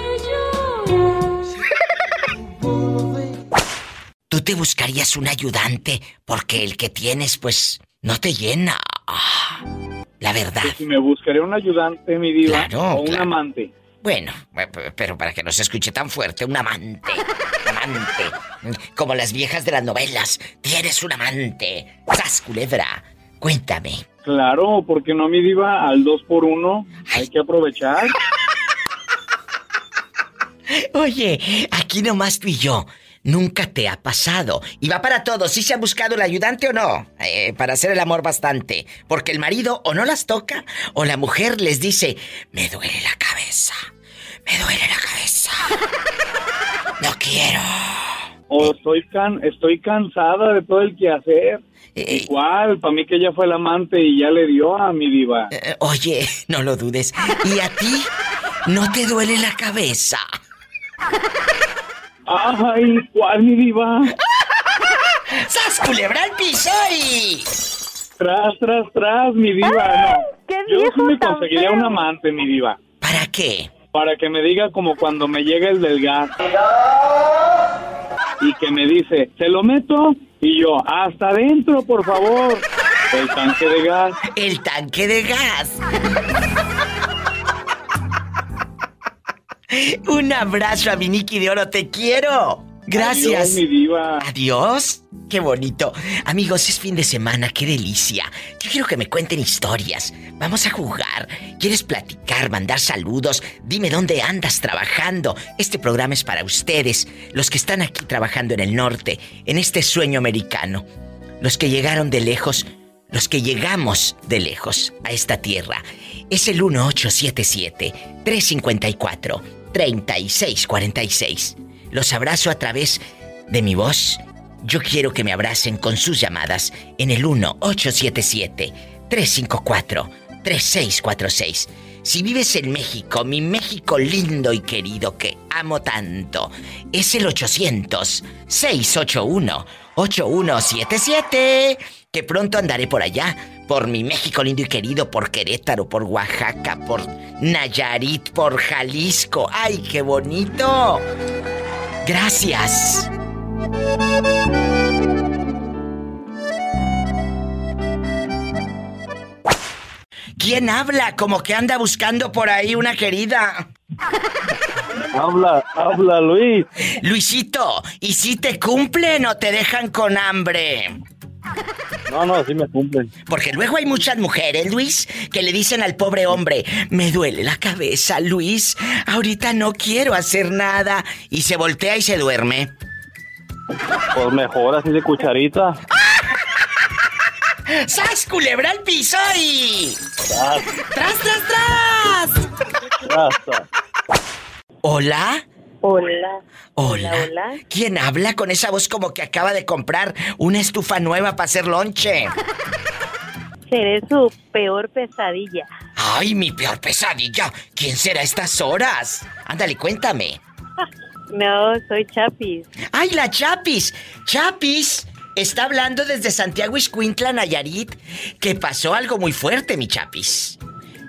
te buscarías un ayudante porque el que tienes pues no te llena. Ah, la verdad. Si me buscaría un ayudante, mi diva, Claro, o un claro. amante. Bueno, pero para que no se escuche tan fuerte, un amante. Amante. Como las viejas de las novelas. Tienes un amante. ¡Sas, culebra! Cuéntame. Claro, porque no, mi diva, al dos por uno hay que aprovechar. Oye, aquí nomás tú y yo. Nunca te ha pasado. Y va para todos. ¿Sí se ha buscado el ayudante o no? Eh, para hacer el amor bastante. Porque el marido o no las toca o la mujer les dice, me duele la cabeza. Me duele la cabeza. No quiero. O estoy, can estoy cansada de todo el quehacer. Eh, Igual, para mí que ella fue el amante y ya le dio a mi diva. Eh, Oye, no lo dudes. ¿Y a ti? ¿No te duele la cabeza? Ay, ¿cuál mi diva? ¡Sas culebra al piso y... Tras, tras, tras, mi diva. No. qué Yo sí viejo me tan conseguiría feo. un amante, mi diva. ¿Para qué? Para que me diga como cuando me llega el del gas. Y que me dice, ¿se lo meto? Y yo, hasta adentro, por favor. El tanque de gas. El tanque de gas. Un abrazo a mi Nicky de Oro, te quiero. Gracias. Adiós, mi diva. Adiós. Qué bonito. Amigos, es fin de semana, qué delicia. Yo quiero que me cuenten historias. Vamos a jugar. ¿Quieres platicar, mandar saludos? Dime dónde andas trabajando. Este programa es para ustedes, los que están aquí trabajando en el norte, en este sueño americano. Los que llegaron de lejos, los que llegamos de lejos a esta tierra. Es el 1877-354-3646. Los abrazo a través de mi voz. Yo quiero que me abracen con sus llamadas en el 1877-354-3646. Si vives en México, mi México lindo y querido que amo tanto, es el 800-681-8177. Que pronto andaré por allá, por mi México lindo y querido, por Querétaro, por Oaxaca, por Nayarit, por Jalisco. ¡Ay, qué bonito! Gracias. ¿Quién habla? Como que anda buscando por ahí una querida. Habla, habla, Luis. Luisito, ¿y si te cumplen o te dejan con hambre? No, no, sí me cumplen. Porque luego hay muchas mujeres, Luis, que le dicen al pobre hombre, me duele la cabeza, Luis, ahorita no quiero hacer nada. Y se voltea y se duerme. Pues mejor así de cucharita. ¡Sas, culebra al piso y... ¡Tras, tras, tras! basta. ¿Hola? Hola. Hola. Hola. ¿Quién habla con esa voz como que acaba de comprar una estufa nueva para hacer lonche? Seré su peor pesadilla. ¡Ay, mi peor pesadilla! ¿Quién será a estas horas? Ándale, cuéntame. No, soy Chapis. ¡Ay, la Chapis! ¡Chapis! Está hablando desde Santiago Iscuintla, Nayarit, que pasó algo muy fuerte, mi Chapis.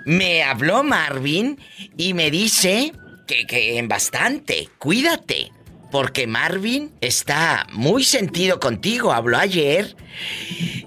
Me habló Marvin y me dice que, que en bastante, cuídate. porque Marvin está muy sentido contigo, habló ayer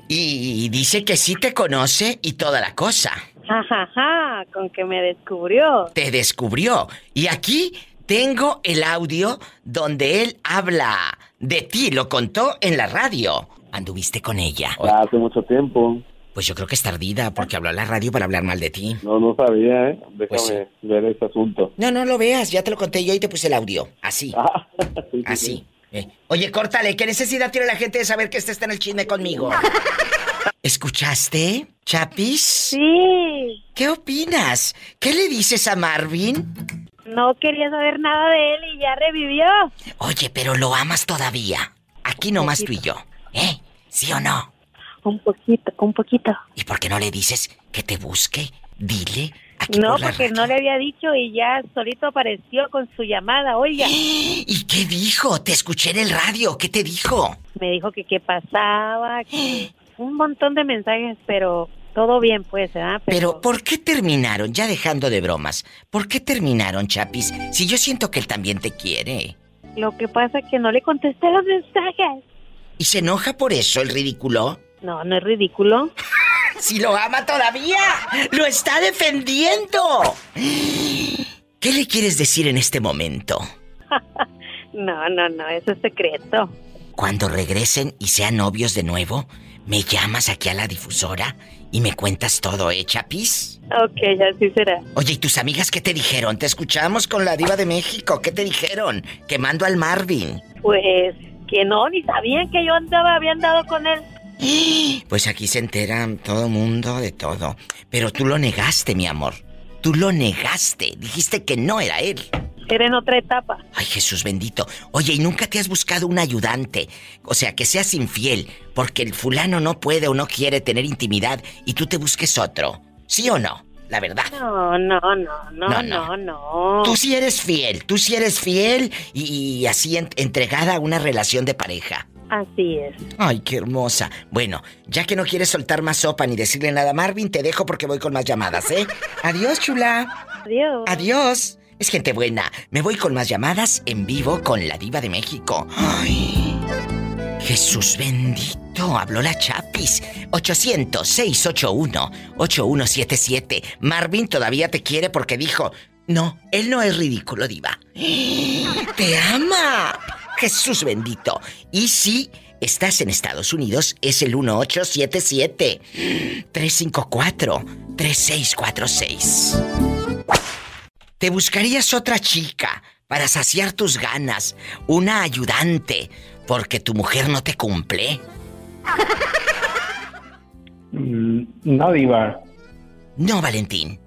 y dice que sí te conoce y toda la cosa. Ja, ja, ja, con que me descubrió. Te descubrió. Y aquí tengo el audio donde él habla de ti, lo contó en la radio. ¿Anduviste con ella? Hace mucho tiempo. Pues yo creo que es tardida porque habló a la radio para hablar mal de ti. No, no sabía, ¿eh? Déjame Pues sí. ver este asunto. No, no lo veas, ya te lo conté yo y te puse el audio. Así. Ah, Así. Eh, Oye, córtale, ¿qué necesidad tiene la gente de saber que este está en el chisme conmigo? ¿Escuchaste, Chapis? Sí. ¿Qué opinas? ¿Qué le dices a Marvin? No quería saber nada de él y ya revivió. Oye, pero lo amas todavía. Aquí nomás tú y yo. ¿Eh? ¿Sí o no? Un poquito, un poquito. ¿Y por qué no le dices que te busque? Dile. Aquí No, por la porque radio. no le había dicho y ya solito apareció con su llamada, oiga. ¿Y qué dijo? Te escuché en el radio. ¿Qué te dijo? Me dijo que qué pasaba, que un montón de mensajes, pero todo bien pues, ¿verdad? Pero, ¿por qué terminaron? Ya dejando de bromas. ¿Por qué terminaron, Chapis? Si yo siento que él también te quiere. Lo que pasa es que no le contesté los mensajes. ¿Y se enoja por eso el ridículo? No, no es ridículo. Si lo ama todavía, lo está defendiendo. ¿Qué le quieres decir en este momento? No, no, no, eso es secreto. Cuando regresen y sean novios de nuevo, me llamas aquí a la difusora y me cuentas todo, ¿eh, Chapis? Ok, así será. Oye, ¿y tus amigas qué te dijeron? Te escuchamos con la diva de México. ¿Qué te dijeron? Que mando al Marvin. Pues que no, ni sabían que yo andaba, había andado con él. Pues aquí se entera todo mundo de todo. Pero tú lo negaste, mi amor. Tú lo negaste. Dijiste que no era él. Era en otra etapa. Ay, Jesús bendito. Oye, ¿y nunca te has buscado un ayudante? O sea, que seas infiel, porque el fulano no puede o no quiere tener intimidad y tú te busques otro. ¿Sí o no? La verdad. No, no, no, no, No, no, no. no. Tú sí eres fiel, tú sí eres fiel y, y así en- entregada a una relación de pareja. Así es. Ay, qué hermosa. Bueno, ya que no quieres soltar más sopa ni decirle nada a Marvin, te dejo porque voy con más llamadas, ¿eh? Adiós, chula. Adiós. Adiós. Es gente buena. Me voy con más llamadas en vivo con la diva de México. Ay. Jesús bendito, habló la Chapis. 800-681-8177. Marvin todavía te quiere porque dijo, no, él no es ridículo, diva. ¡Te ama! Jesús bendito. Y si estás en Estados Unidos, es el 1877-354-3646. ¿Te buscarías otra chica para saciar tus ganas? Una ayudante, porque tu mujer no te cumple. Mm, No, Diva. No, Valentín.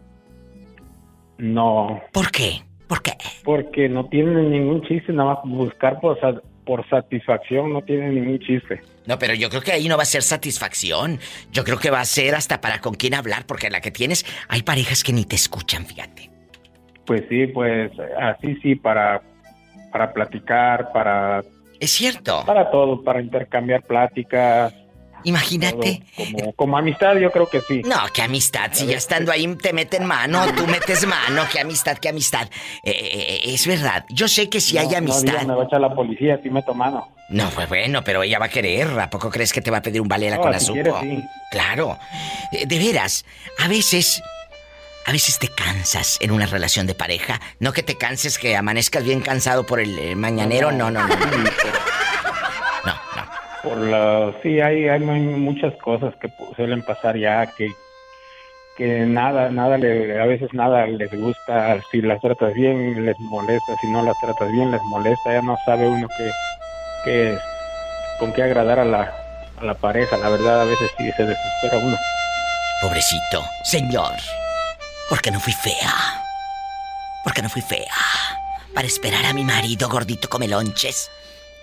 No. ¿Por qué? ¿Por qué? Porque no tiene ningún chiste, nada más buscar por, por satisfacción no tiene ningún chiste. No, pero yo creo que ahí no va a ser satisfacción. Yo creo que va a ser hasta para con quién hablar, porque la que tienes, hay parejas que ni te escuchan, fíjate. Pues sí, pues así sí, para, para platicar, para... Es cierto. Para todo, para intercambiar pláticas. Imagínate. Como, como amistad yo creo que sí. No, qué amistad. Si ya estando ahí te meten mano, tú metes mano. Qué amistad, qué amistad. Eh, eh, es verdad. Yo sé que si hay No, amistad. Diva, me va a echar la policía, sí meto mano. No, pues bueno, pero ella va a querer. ¿A poco crees que te va a pedir un valera No, con si azúcar? sí. Claro. Eh, De veras, a veces. A veces te cansas en una relación de pareja. No que te canses, que amanezcas bien cansado por el eh, mañanero. No, no, no. no. Por la, sí, hay, hay mu- muchas cosas que suelen pasar ya, que, que nada, nada, le, a veces nada les gusta, si las tratas bien les molesta, si no las tratas bien les molesta, ya no sabe uno qué, qué, con qué agradar a la, a la pareja, la verdad a veces sí se desespera uno. Pobrecito, señor. Porque no fui fea. Porque no fui fea. Para esperar a mi marido gordito come lonches.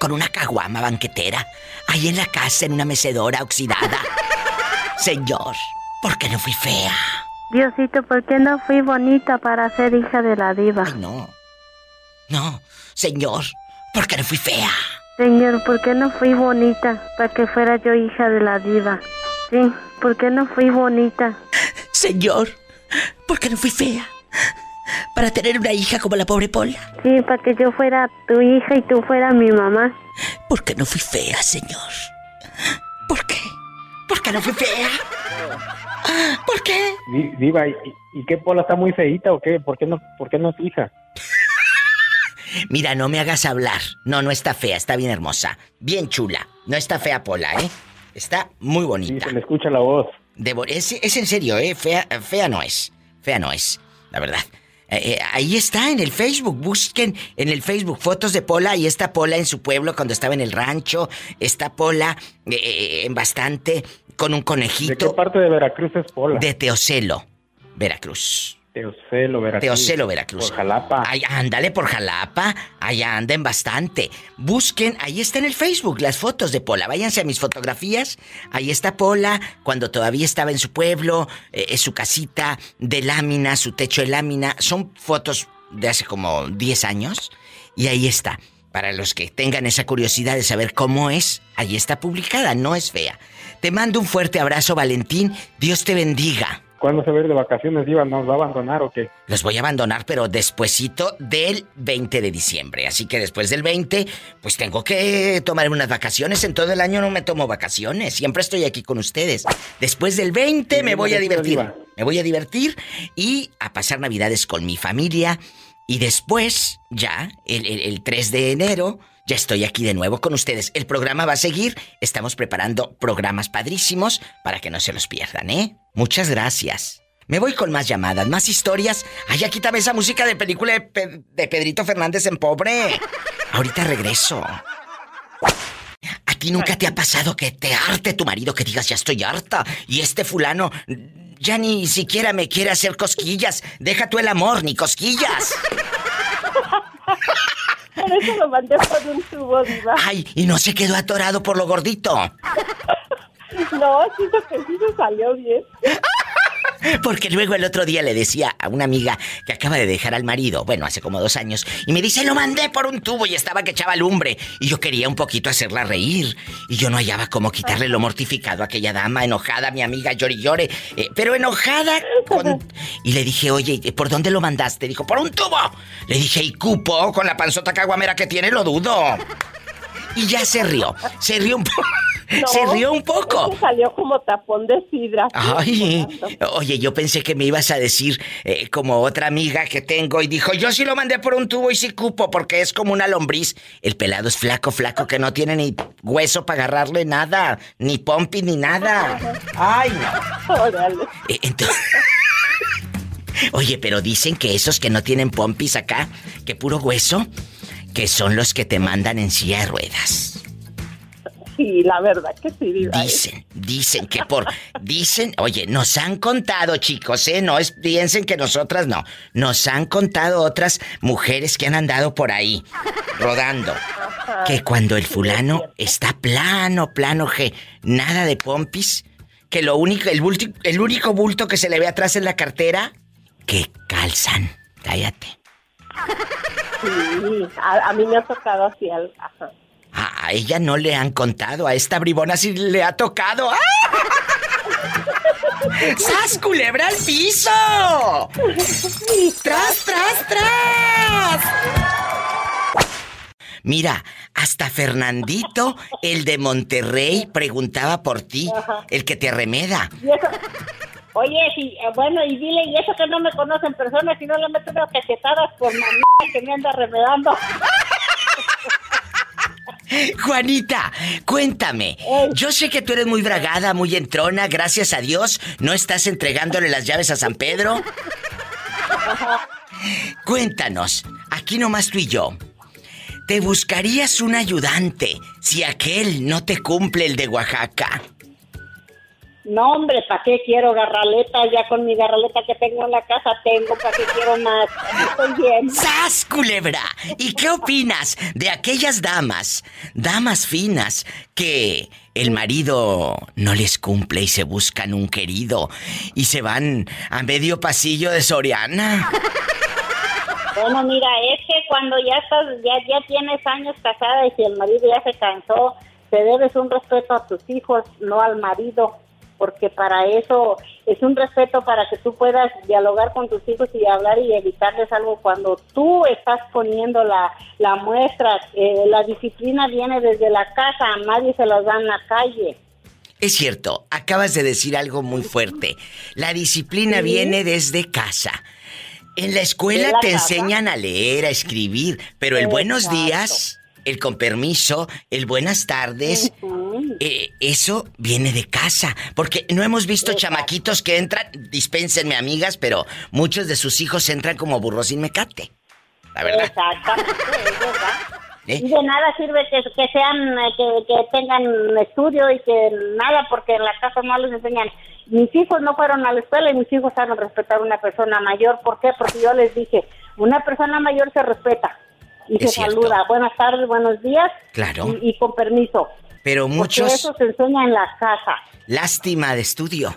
Con una caguama banquetera. Ahí en la casa en una mecedora oxidada. Señor, porque no fui fea. Diosito, ¿por qué no fui bonita para ser hija de la diva? Ay, no. No, señor, porque no fui fea. Señor, ¿por qué no fui bonita para que fuera yo hija de la diva? Sí, ¿por qué no fui bonita? Señor, porque no fui fea. Para tener una hija como la pobre Pola? Sí, para que yo fuera tu hija y tú fueras mi mamá. ¿Por qué no fui fea, señor? ¿Por qué? ¿Por qué no fui fea? ¿Por qué? Di- Diva, ¿y, y qué Pola está muy feíta o qué? ¿Por qué no, por qué no es tu hija? Mira, no me hagas hablar. No, no está fea, está bien hermosa. Bien chula. No está fea Pola, ¿eh? Está muy bonita. se le escucha la voz. De bo- es, es en serio, ¿eh? Fea, fea no es. Fea no es, la verdad. Eh, eh, ahí está en el Facebook. Busquen en el Facebook fotos de Pola. Ahí está Pola en su pueblo cuando estaba en el rancho. Está Pola eh, eh, en bastante con un ¿De qué conejito parte de Veracruz es Pola? de Teocelo, Veracruz. Teocelo, Veracruz. Teocelo, Veracruz. Por Jalapa. Ay, ándale por Jalapa. Allá anden bastante. Busquen, ahí está en el Facebook las fotos de Pola. Váyanse a mis fotografías. Ahí está Pola cuando todavía estaba en su pueblo, eh, en su casita de lámina, su techo de lámina. Son fotos de hace como 10 años. Y ahí está. Para los que tengan esa curiosidad de saber cómo es, ahí está publicada, no es fea. Te mando un fuerte abrazo, Valentín. Dios te bendiga. ¿Cuándo se va a ir de vacaciones, Diva? ¿Nos va a abandonar o qué? Los voy a abandonar, pero despuesito del 20 de diciembre. Así que después del 20, pues tengo que tomar unas vacaciones. En todo el año no me tomo vacaciones. Siempre estoy aquí con ustedes. Después del 20 me voy a divertir. Me voy a divertir y a pasar navidades con mi familia. Y después, ya, el, el- el 3 de enero, ya estoy aquí de nuevo con ustedes. El programa va a seguir. Estamos preparando programas padrísimos para que no se los pierdan, ¿eh? Muchas gracias. Me voy con más llamadas, más historias. Ay, ya quítame esa música de película de, Pe- de Pedrito Fernández en pobre. Ahorita regreso. ¿A ti nunca te ha pasado que te harte tu marido, que digas ya estoy harta? Y este fulano ya ni siquiera me quiere hacer cosquillas. Deja tú el amor, ni cosquillas. Por eso lo mandé por un tubo, Diva. Ay, y no se quedó atorado por lo gordito. No, siento que sí se salió bien. Porque luego el otro día le decía a una amiga que acaba de dejar al marido, bueno, hace como dos años, y me dice, lo mandé por un tubo y estaba que echaba lumbre. Y yo quería un poquito hacerla reír. Y yo no hallaba cómo quitarle lo mortificado a aquella dama, enojada, mi amiga, llore y llore. eh, pero enojada con... Y le dije, oye, ¿por dónde lo mandaste? Dijo, por un tubo. Le dije, ¿y cupo con la panzota caguamera que tiene? Lo dudo. Y ya se rió. Se rió un poco. No, se rió un poco. salió como tapón de sidra. Ay, oye, yo pensé que me ibas a decir eh, como otra amiga que tengo y dijo, yo sí lo mandé por un tubo y sí cupo porque es como una lombriz. El pelado es flaco, flaco, que no tiene ni hueso para agarrarle nada, ni pompi ni nada. Ay, no. Órale. Eh, entonces... Oye, pero dicen que esos que no tienen pompis acá, que puro hueso, que son los que te mandan en silla de ruedas. Sí, la verdad que sí, Diva. Dicen, dicen que por. Dicen, oye, nos han contado, chicos, ¿eh? No es, piensen que nosotras no. Nos han contado otras mujeres que han andado por ahí, rodando. Que cuando el fulano está plano, plano, G, nada de pompis, que lo único, el, bulti- el único bulto que se le ve atrás en la cartera, que calzan. Cállate. Sí, a, a mí me ha tocado así. Al, ajá. A, ella no le han contado, a esta bribona sí le ha tocado. ¡Ah! ¡Sas, culebra al piso! ¡Tras, tras, tras! Mira, hasta Fernandito, el de Monterrey, preguntaba por ti, el que te arremeda. Oye, sí, eh, bueno, y dile, y eso que no me conocen en persona, si no le meto unas cachetadas por mamá que me anda remedando. Juanita, cuéntame. Yo sé que tú eres muy bragada, muy entrona, gracias a Dios. ¿No estás entregándole las llaves a San Pedro? Cuéntanos, aquí nomás tú y yo. ¿Te buscarías un ayudante si aquel no te cumple el de Oaxaca? No, hombre, ¿para qué quiero garraletas? Ya con mi garraleta que tengo en la casa tengo, ¿para qué quiero más? Estoy bien. ¡Sas, culebra! ¿Y qué opinas de aquellas damas, damas finas, que el marido no les cumple y se buscan un querido y se van a medio pasillo de Soriana? Bueno, mira, es que cuando ya estás, ya, ya tienes años casada y si el marido ya se cansó, te debes un respeto a tus hijos, no al marido. Porque para eso es un respeto para que tú puedas dialogar con tus hijos y hablar y evitarles algo cuando tú estás poniendo la, la muestra. Eh, la disciplina viene desde la casa, a nadie se las da en la calle. Es cierto, acabas de decir algo muy fuerte. La disciplina Sí. viene desde casa. En la escuela ¿De la te casa? enseñan a leer, a escribir, pero el buenos días, el con permiso, el buenas tardes, eh, eso viene de casa. Porque no hemos visto chamaquitos que entran, dispénsenme amigas, pero muchos de sus hijos entran como burros sin mecate. La verdad. Exactamente. ¿Eh? De nada sirve que, que sean, eh, que, que tengan estudio y que nada, porque en la casa no les enseñan. Mis hijos no fueron a la escuela y mis hijos saben respetar a una persona mayor. ¿Por qué? Porque yo les dije, una persona mayor se respeta y Es se cierto. saluda. Buenas tardes, buenos días. Claro. Y, y con permiso. Pero Porque muchos, eso se enseña en la casa. lástima de estudio.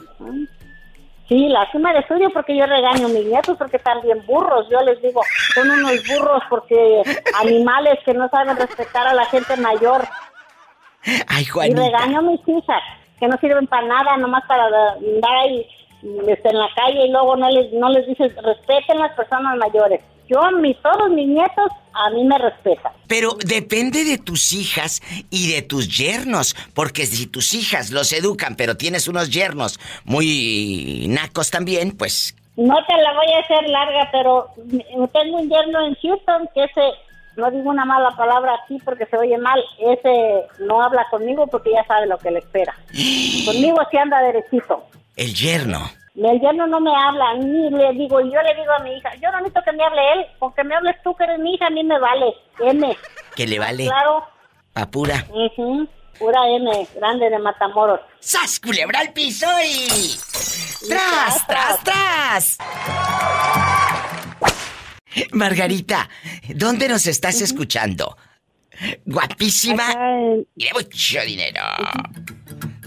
Sí, la suma de estudio porque yo regaño a mis nietos porque están bien burros. Yo les digo, son unos burros porque animales que no saben respetar a la gente mayor. Ay, Y Juanita. regaño a mis hijas que no sirven para nada, nomás para andar ahí este, en la calle y luego no les no les dices respeten las personas mayores. Yo, mi, todos mis nietos, a mí me respetan. Pero depende de tus hijas y de tus yernos, porque si tus hijas los educan, pero tienes unos yernos muy nacos también, pues No te la voy a hacer larga, pero tengo un yerno en Houston que ese, no digo una mala palabra aquí porque se oye mal, ese no habla conmigo porque ya sabe lo que le espera. Conmigo sí anda derechito. el yerno. El yerno no me habla, ni le digo, yo le digo a mi hija, yo no necesito que me hable él, porque me hables tú que eres mi hija, a mí me vale, M. Que le vale Claro, apura. ujú, pura M, grande de Matamoros. ¡Sas, culebra al piso y... ¡Tras, tras, tras! Margarita, ¿dónde nos estás escuchando? Guapísima y de mucho dinero.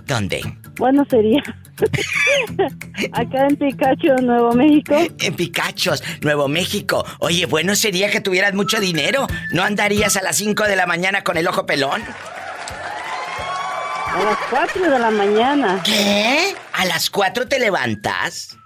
¿Dónde? Bueno, sería acá en Picacho, Nuevo México. En Picachos, Nuevo México. Oye, bueno sería que tuvieras mucho dinero. ¿No andarías a las 5 de la mañana con el ojo pelón? A las 4 de la mañana. ¿Qué? ¿A las 4 te levantas?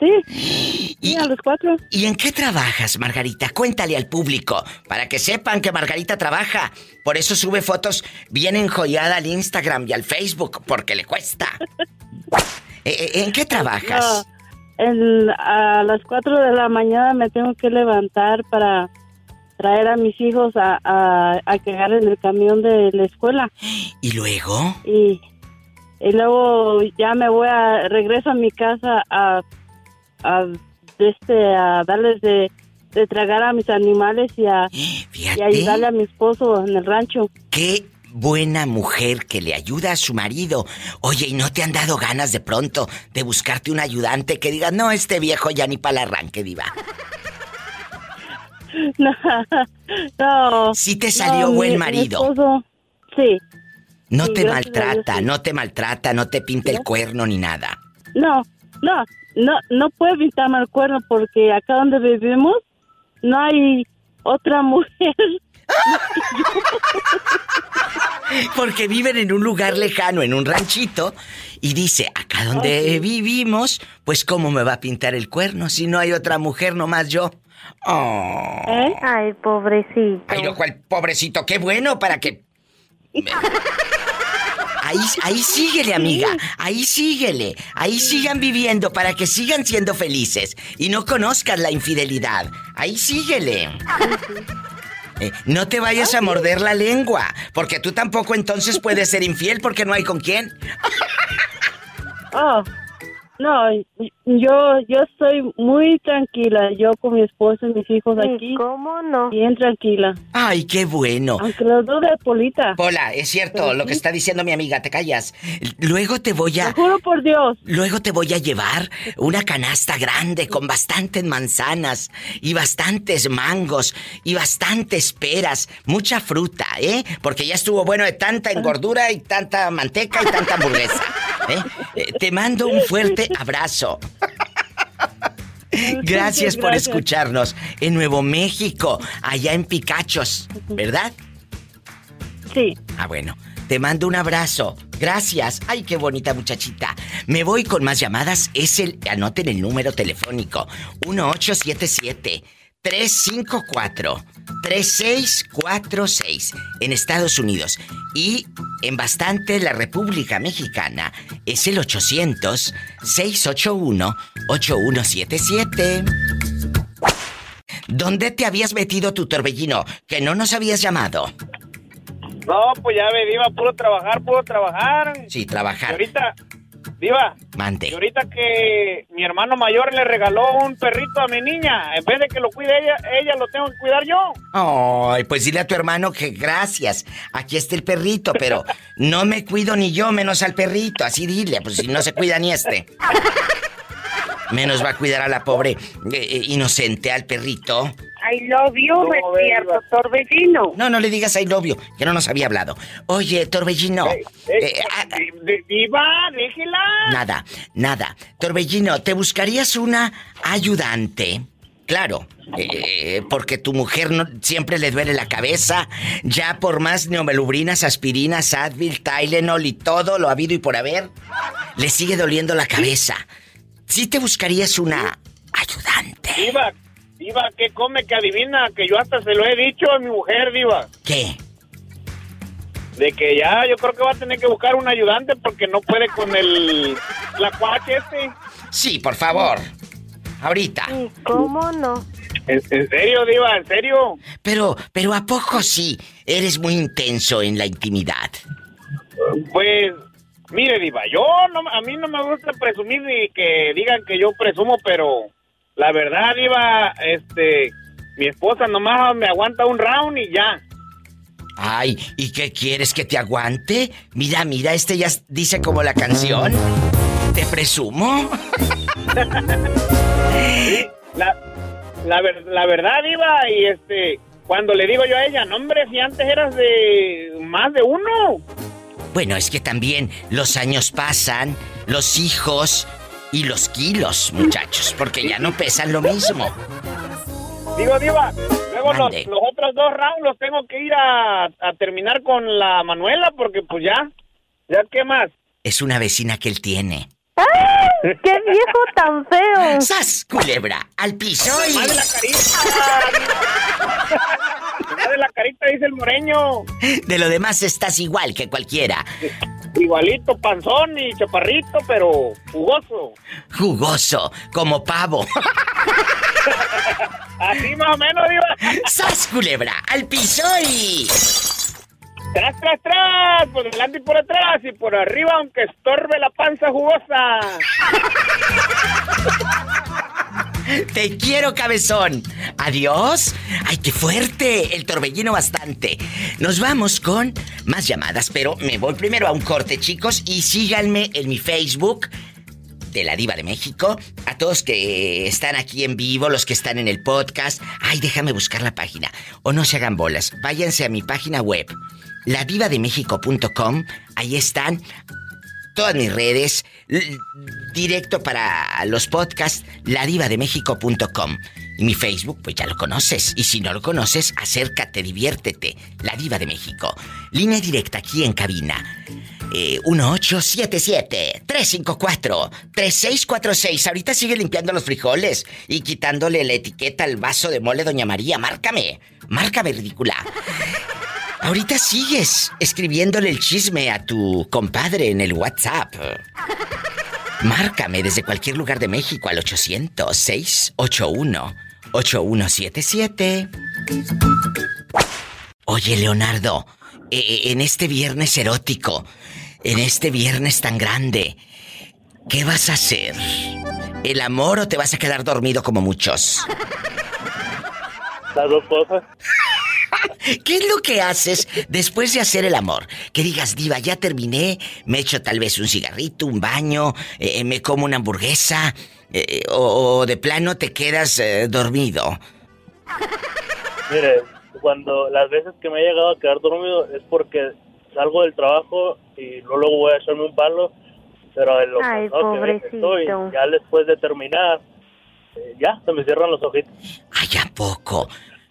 Sí. Sí, a las 4. ¿Y en qué trabajas, Margarita? Cuéntale al público, para que sepan que Margarita trabaja. Por eso sube fotos bien enjollada al Instagram y al Facebook, porque le cuesta. Eh, eh, ¿En qué trabajas? No, en- a las 4 de la mañana me tengo que levantar para traer a mis hijos a, a, a que agarren el camión de la escuela. ¿Y luego? Y, y luego ya me voy a, regreso a mi casa a, a, este, a darles de, de tragar a mis animales y a, y a ayudarle a mi esposo en el rancho. Qué buena mujer que le ayuda a su marido. Oye, ¿y no te han dado ganas de pronto de buscarte un ayudante que diga, no, este viejo ya ni para el arranque, diva? No, no. Sí te salió no, buen mi- mi marido. esposo, sí. No Sí, te maltrata, sí. no te maltrata, no te pinta el cuerno ni nada. No, no, no, no puede pintarme el cuerno porque acá donde vivimos no hay otra mujer. Porque viven en un lugar lejano, en un ranchito, y dice, acá donde vivimos, pues cómo me va a pintar el cuerno si no hay otra mujer, nomás yo. Oh. Ay, pobrecito. Ay, no, cuál pobrecito, qué bueno para que... Ahí, ahí síguele, amiga. Ahí síguele. Ahí sigan viviendo para que sigan siendo felices y no conozcan la infidelidad. Ahí síguele. Eh, no te vayas a morder la lengua, porque tú tampoco entonces puedes ser infiel porque no hay con quién. Oh, no, yo, yo estoy muy tranquila, yo con mi esposo y mis hijos aquí. ¿Cómo no? Bien tranquila. Ay, qué bueno. Aunque lo dude, Polita. Pola, es cierto Pero lo que está diciendo mi amiga, te callas. Luego te voy a... Te juro por Dios. Luego te voy a llevar una canasta grande con bastantes manzanas y bastantes mangos y bastantes peras, mucha fruta, ¿eh? Porque ya estuvo bueno de tanta engordura y tanta manteca y tanta hamburguesa. ¿eh? Eh, Te mando un fuerte abrazo. Gracias por Gracias. escucharnos en Nuevo México, allá en Picachos, ¿verdad? Sí. Ah, bueno. Te mando un abrazo. Gracias. Ay, qué bonita muchachita. Me voy con más llamadas. Es el. Anoten el número telefónico: 1877 354 3646 en Estados Unidos. Y en bastante la República Mexicana es el 800 681 8177. ¿Dónde te habías metido tu torbellino? Que no nos habías llamado. No, pues ya ve, Diva, puro trabajar, puro trabajar. Sí, Y trabajar. ahorita, Diva, Mande. y ahorita que mi hermano mayor le regaló un perrito a mi niña, en vez de que lo cuide ella, ella lo tengo que cuidar yo. Ay, pues dile a tu hermano que gracias. Aquí está el perrito, pero no me cuido ni yo, menos al perrito. Así dile, pues si no se cuida ni este. Menos va a cuidar a la pobre eh, eh, inocente, al perrito. I love you, despierto, torbellino. No, no le digas I love you, que no nos había hablado. Oye, Torbellino. eh, ah, De- Diva, déjela. nada, nada. Torbellino, ¿te buscarías una ayudante? Claro, eh, porque tu mujer no, siempre le duele la cabeza. Ya por más neomelubrinas, aspirinas, Advil, Tylenol y todo lo habido y por haber, le sigue doliendo la cabeza. ¿Sí te buscarías una ayudante? Diva, Diva, ¿qué come que adivina? Que yo hasta se lo he dicho a mi mujer, Diva. ¿Qué? De que ya yo creo que va a tener que buscar un ayudante porque no puede con el... La cuache este. Sí, por favor. Ahorita. ¿Cómo no? ¿En, en serio, Diva? ¿En serio? Pero, pero ¿a poco sí? Eres muy intenso en la intimidad. Pues, mire, Diva, yo no, a mí no me gusta presumir ni que digan que yo presumo, pero la verdad, Diva, este, mi esposa nomás me aguanta un round y ya. Ay, ¿y qué quieres que te aguante? Mira, mira, este ya dice como la canción. ¿Te presumo? La, la, ver- la verdad, Diva, y este, cuando le digo yo a ella, no, hombre, si antes eras de más de uno. Bueno, es que también los años pasan, los hijos y los kilos, muchachos, porque ya no pesan lo mismo. Digo, Diva, luego los, los otros dos rounds los tengo que ir a, a terminar con la Manuela, porque pues ya, ya, ¿qué más? Es una vecina que él tiene. ¡Ay! ¡Qué viejo tan feo! ¡Sas, culebra! ¡Al piso y... Más de la carita. Más de la carita, dice el moreño. De lo demás estás igual que cualquiera. Igualito, panzón y chaparrito, pero jugoso. Jugoso, como pavo. Así más o menos, Diva. ¡Sas, culebra! ¡Al piso y... Tras, tras, tras, por delante y por atrás y por arriba, aunque estorbe la panza jugosa. Te quiero, cabezón. Adiós. Ay, qué fuerte. El torbellino bastante. Nos vamos con más llamadas, pero me voy primero a un corte, chicos, y síganme en mi Facebook de la Diva de México. A todos que están aquí en vivo, los que están en el podcast. Ay, déjame buscar la página. O no se hagan bolas. Váyanse a mi página web, ladivademexico.com. Ahí están todas mis redes, directo para los podcasts, ladivademexico.com. Y mi Facebook, pues ya lo conoces. Y si no lo conoces, acércate, diviértete. La Diva de México. Línea directa aquí en cabina. Eh, 1877-354-3646. Ahorita sigue limpiando los frijoles y quitándole la etiqueta al vaso de mole, Doña María. Márcame. Márcame, ridícula. Ahorita sigues escribiéndole el chisme a tu compadre en el WhatsApp. Márcame desde cualquier lugar de México al 800-681-8177. Oye, Leonardo, eh, eh, en este viernes erótico, en este viernes tan grande, ¿qué vas a hacer? ¿El amor o te vas a quedar dormido como muchos? Las dos cosas. ¿Qué es lo que haces después de hacer el amor? Que digas, diva, ya terminé, me echo tal vez un cigarrito, un baño, eh, me como una hamburguesa, eh, o, o de plano te quedas eh, dormido. Mire, cuando las veces que me he llegado a quedar dormido es porque salgo del trabajo y luego luego voy a echarme un palo, pero en lo Ay, que estoy, ya después de terminar, eh, ya se me cierran los ojitos. Ay, ¿a poco?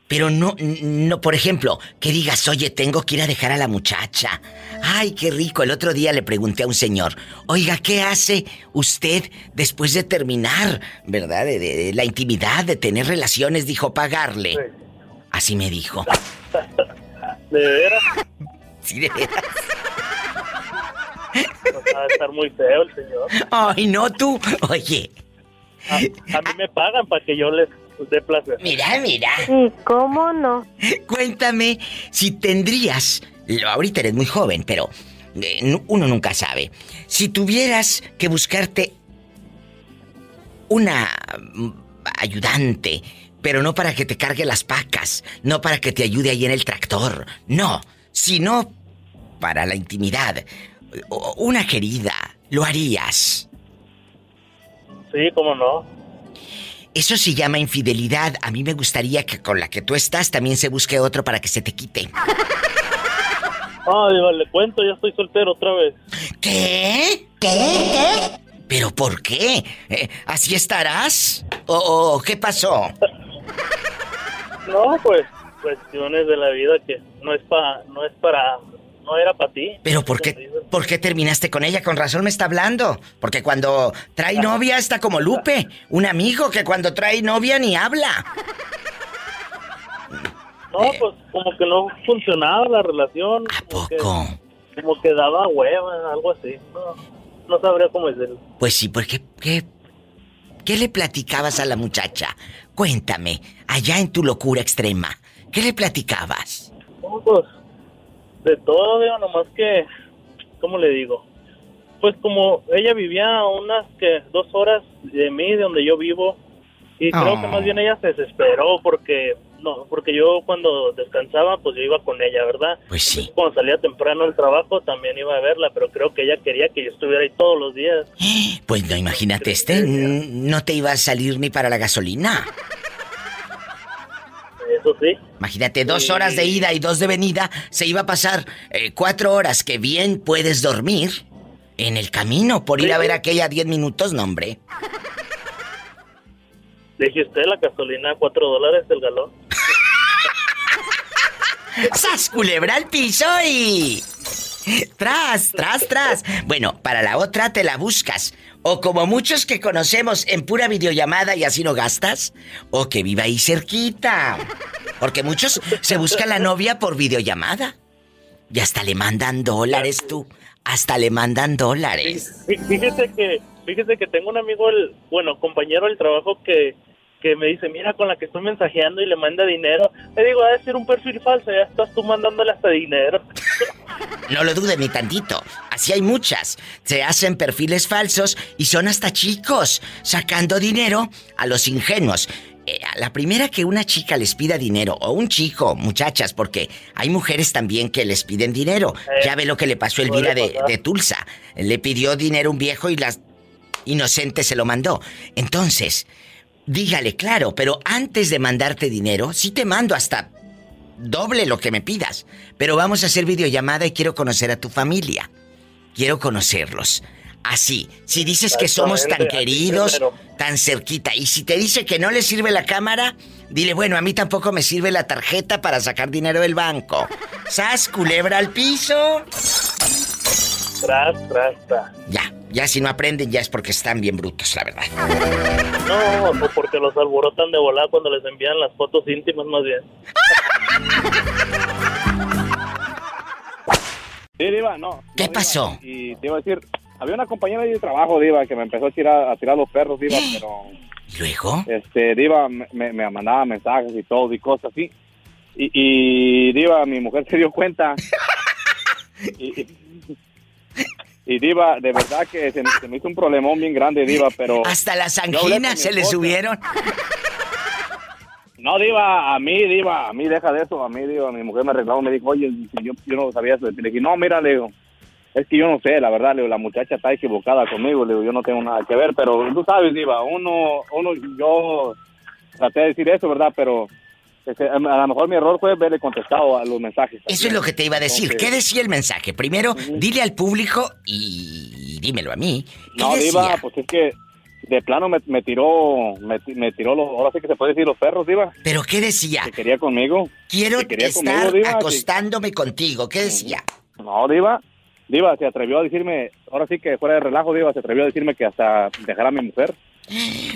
Pero no, no, por ejemplo, que digas, oye, tengo que ir a dejar a la muchacha. Ay, qué rico. El otro día le pregunté a un señor, oiga, ¿qué hace usted después de terminar, verdad? De, de- de la intimidad, de tener relaciones, dijo, pagarle. Así me dijo. ¿De veras? Sí, de veras. Pues, va a estar muy feo el señor. Ay, no tú. Oye, A, a mí me pagan para que yo les dé placer. mira, mira. ¿Y cómo no? Cuéntame si tendrías, ahorita eres muy joven, pero eh, uno nunca sabe, si tuvieras que buscarte una mm, ayudante, pero no para que te cargue las pacas, no para que te ayude ahí en el tractor, no, sino para la intimidad, una querida, lo harías. Sí, cómo no. Eso se llama infidelidad. A mí me gustaría que con la que tú estás también se busque otro para que se te quite. Ay, le cuento, ya estoy soltero otra vez. ¿Qué? ¿Qué? ¿Pero por qué? Eh, ¿Así estarás? ¿O, o qué pasó? No, pues, cuestiones de la vida que no es para, no es para, no era para ti. ¿Pero por qué, por qué terminaste con ella? Con razón me está hablando. Porque cuando trae novia está como Lupe, un amigo que cuando trae novia ni habla. No, pues como que no funcionaba la relación. ¿A poco? como que daba hueva, algo así. No, no sabría cómo decirlo. Pues sí, porque ¿qué, ¿qué le platicabas a la muchacha? Cuéntame, allá en tu locura extrema, ¿qué le platicabas? No, pues, de todo, digo, nomás que, ¿cómo le digo? Pues como ella vivía a unas que dos horas de mí, de donde yo vivo, y creo Oh. que más bien ella se desesperó porque, no, porque yo cuando descansaba, pues yo iba con ella, ¿verdad? Pues sí. Cuando salía temprano del trabajo también iba a verla, pero creo que ella quería que yo estuviera ahí todos los días. Pues no, imagínate este, no te iba a salir ni para la gasolina. Eso sí. Imagínate, dos Sí. horas de ida y dos de venida, se iba a pasar eh, cuatro horas que bien puedes dormir en el camino por ir a ver aquella diez minutos, no hombre. Deje usted la gasolina a cuatro dólares el galón. ¡Sas, culebra al piso y... Tras, tras, tras. Bueno, para la otra te la buscas. O como muchos que conocemos en pura videollamada y así no gastas. O que viva ahí cerquita. Porque muchos se buscan la novia por videollamada. Y hasta le mandan dólares tú. Hasta le mandan dólares. Fí- Fíjese que, fíjese que tengo un amigo, el, bueno, compañero del trabajo que, que me dice, mira, con la que estoy mensajeando y le manda dinero. Le digo, ha de ser un perfil falso, ya estás tú mandándole hasta dinero. No lo dude ni tantito. Así hay muchas. Se hacen perfiles falsos y son hasta chicos, sacando dinero a los ingenuos. Eh, a la primera que una chica les pida dinero, o un chico, muchachas, porque hay mujeres también que les piden dinero. Ya ve lo que le pasó a Elvira de Tulsa. Le pidió dinero a un viejo y las inocente se lo mandó. Entonces, dígale claro, pero antes de mandarte dinero, sí te mando hasta doble lo que me pidas. Pero vamos a hacer videollamada y quiero conocer a tu familia. Quiero conocerlos. Así, si dices que somos tan queridos, tan cerquita, y si te dice que no le sirve la cámara, dile, bueno, a mí tampoco me sirve la tarjeta para sacar dinero del banco. ¡Sas, culebra al piso! Tras, tras, tras. Ya, ya si no aprenden ya es porque están bien brutos, la verdad. No, porque los alborotan de volar cuando les envían las fotos íntimas más bien. Sí, Diva, no. ¿Qué no, pasó? Diva, Y te iba a decir, había una compañera de trabajo, Diva, que me empezó a tirar, a tirar los perros, Diva, pero... ¿Luego? Este, Diva, me, me- me mandaba mensajes y todo y cosas así. Y, y Diva, mi mujer se dio cuenta. y, y- y, Diva, de verdad que se, me- se me hizo un problemón bien grande, Diva, pero... Hasta las anginas se le subieron. No, Diva, a mí, Diva, a mí deja de eso, a mí, Diva, mi mujer me reclamó, me dijo, oye, yo, yo no sabía eso. Le dije, no, mira, le digo, es que yo no sé, la verdad, le digo, la muchacha está equivocada conmigo, le digo, yo no tengo nada que ver, pero tú sabes, Diva, uno, uno, yo traté de decir eso, ¿verdad? Pero a lo mejor mi error fue haberle contestado a los mensajes. Eso es lo que te iba a decir. Entonces- ¿Qué decía el mensaje? Primero, dile al público y dímelo a mí. ¿Qué No, decía? Diva, pues es que de plano me, me tiró, me, me tiró los, ahora sí que se puede decir los perros, Diva. ¿Pero qué decía? Que quería conmigo. Quiero Que quería estar conmigo, Diva, que- acostándome contigo. ¿Qué decía? No, Diva. Diva se atrevió a decirme, ahora sí que fuera de relajo, Diva, se atrevió a decirme que hasta dejara a mi mujer.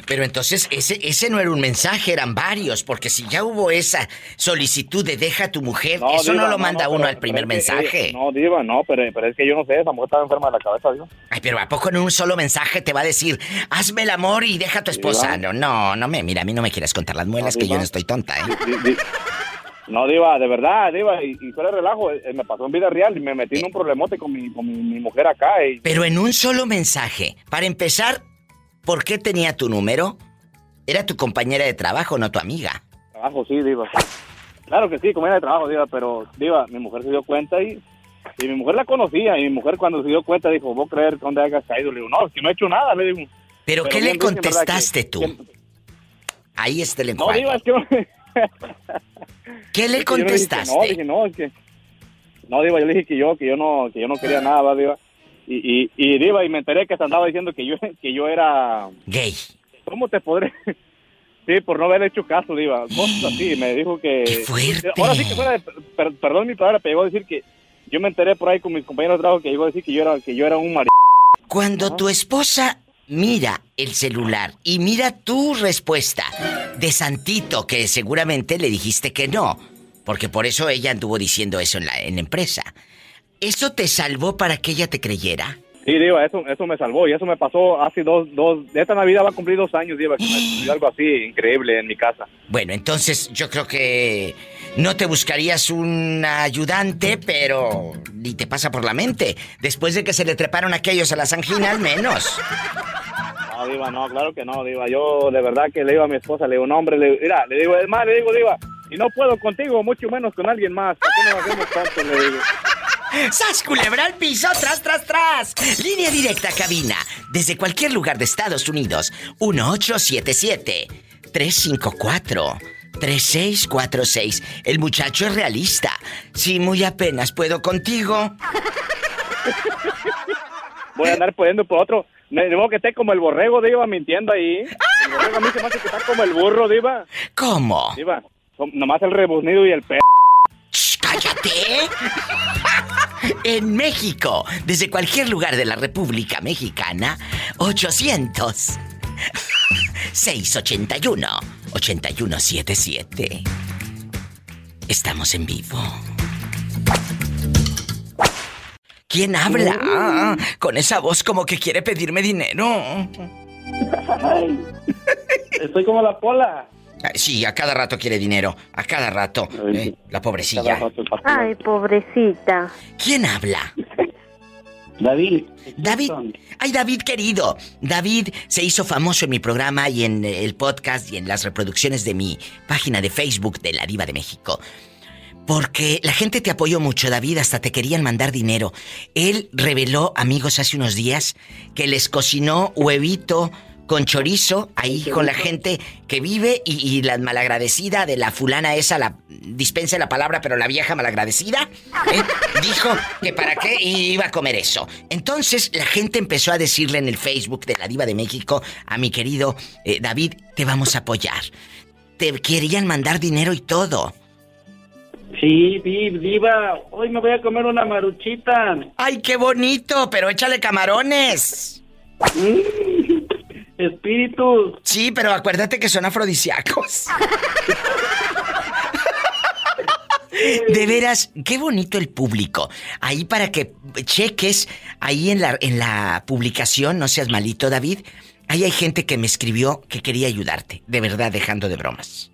Pero entonces ese, ese no era un mensaje, eran varios, porque si ya hubo esa solicitud de deja a tu mujer, eso Diva, no lo manda uno pero- al primer que mensaje. no, Diva, no, pero, pero es que yo no sé, esa mujer estaba enferma de la cabeza, Diva. Ay, pero ¿a poco en un solo mensaje te va a decir, hazme el amor y deja a tu esposa? No, no, no me, mira, a mí no me quieras contar las muelas, que yo Diva. no estoy tonta, ¿eh? Di- di- No, Diva, de verdad, Diva, y, y fuera de relajo, eh, me pasó en vida real y me metí en un problemote con mi, con mi, mi mujer acá y Pero en un solo mensaje. Para empezar, ¿por qué tenía tu número? Era tu compañera de trabajo, no tu amiga. trabajo, sí, Diva. Claro que sí, como era de trabajo, Diva, pero, Diva, mi mujer se dio cuenta y, y mi mujer la conocía y mi mujer cuando se dio cuenta dijo, ¿vos creer dónde hayas caído? Le digo, no, es que no he hecho nada, le digo. ¿Pero, qué bien le contestaste Que- tú? que- Ahí está el No. Diva, es que... ¿Qué le Es que contestaste? no, dije, no, es que... No, Diva, yo le dije que yo, que yo no, que yo no quería nada, ¿va, Diva. Y, y, y Diva, y me enteré que se andaba diciendo que yo, que yo era... Gay. ¿Cómo te podré...? Sí, por no haber hecho caso, Diva. Cosas así, me dijo que... fuerte! Ahora sí que fuera de... per- perdón mi palabra, pero llegó a decir que... Yo me enteré por ahí con mis compañeros de trabajo que llegó a decir que yo era, que yo era un marido. Cuando tu esposa mira el celular y mira tu respuesta de Santito, que seguramente le dijiste que no, porque por eso ella anduvo diciendo eso en la, en la empresa, ¿eso te salvó para que ella te creyera? Sí, Diva, eso, eso me salvó. Y eso me pasó hace dos... dos esta Navidad va a cumplir dos años, Diva, que me sucedió algo así increíble en mi casa. Bueno, entonces yo creo que no te buscarías un ayudante, pero ni te pasa por la mente. Después de que se le treparon aquellos a las anginas, menos. No, Diva, no, claro que no, Diva. Yo de verdad que le digo a mi esposa, le digo, no, hombre, le digo, mira, le digo, es más, le digo, Diva, y no puedo contigo, mucho menos con alguien más. ¿Por qué nos hacemos tanto? Le digo. ¡Sas culebra al piso! ¡Tras, tras, tras! Línea directa cabina. Desde cualquier lugar de Estados Unidos. 1877-354-3646. El muchacho es realista. Si muy apenas puedo contigo. Voy a andar poniendo por otro. Me digo que esté como el borrego, Diva, mintiendo ahí. El borrego a mí se me hace que está como el burro, Diva. ¿Cómo? Diva, nomás el rebuznido y el pe... ¡Cállate! En México, desde cualquier lugar de la República Mexicana, 800 681 8177. Estamos en vivo. ¿Quién habla? Ah, con esa voz como que quiere pedirme dinero. Estoy como la pola. Sí, a cada rato quiere dinero. A cada rato. Eh, la pobrecilla. Ay, pobrecita. ¿Quién habla? David. David. Ay, David querido. David se hizo famoso en mi programa y en el podcast y en las reproducciones de mi página de Facebook de La Diva de México. Porque la gente te apoyó mucho, David, hasta te querían mandar dinero. Él reveló, amigos, hace unos días que les cocinó huevito con chorizo ahí con la gente que vive y, y la malagradecida de la fulana esa, la dispense la palabra, pero la vieja malagradecida, ¿eh? dijo que para qué iba a comer eso. Entonces la gente empezó a decirle en el Facebook de la Diva de México a mi querido eh, David, te vamos a apoyar. Te querían mandar dinero y todo. Sí, sí, diva, hoy me voy a comer una maruchita. ¡Ay, qué bonito! Pero échale camarones. Espíritus. Sí, pero acuérdate que son afrodisíacos. De veras, qué bonito el público. Ahí para que cheques, ahí en la, en la publicación, no seas malito, David, ahí hay gente que me escribió que quería ayudarte. De verdad, dejando de bromas.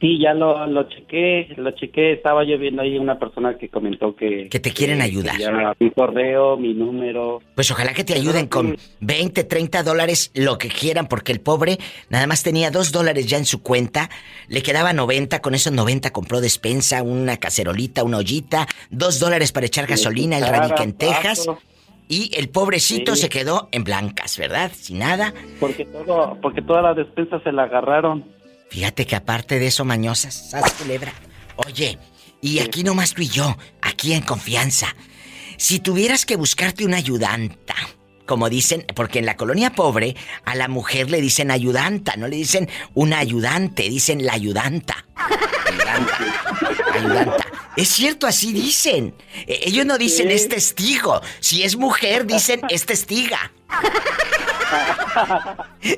Sí, ya lo, lo chequé, lo chequé. Estaba yo viendo ahí una persona que comentó que... Que te quieren ayudar. ya mi correo, mi número. Pues ojalá que te ayuden con 20, 30 dólares, lo que quieran, porque el pobre nada más tenía 2 dólares ya en su cuenta, le quedaba 90, con esos 90 compró despensa, una cacerolita, una ollita, 2 dólares para echar gasolina, el radica en Texas, y el pobrecito Sí. se quedó en blancas, ¿verdad? Sin nada. Porque todo, porque toda la despensa se la agarraron. Fíjate que aparte de eso, mañosas, sas culebra. Oye, y aquí nomás tú y yo, aquí en confianza. Si tuvieras que buscarte una ayudanta, como dicen, porque en la colonia pobre a la mujer le dicen ayudanta, no le dicen una ayudante, dicen la ayudanta. Ayudanta. Ayudanta. Es cierto, así dicen. Eh, Ellos no dicen Sí. es testigo. Si es mujer, dicen es testiga.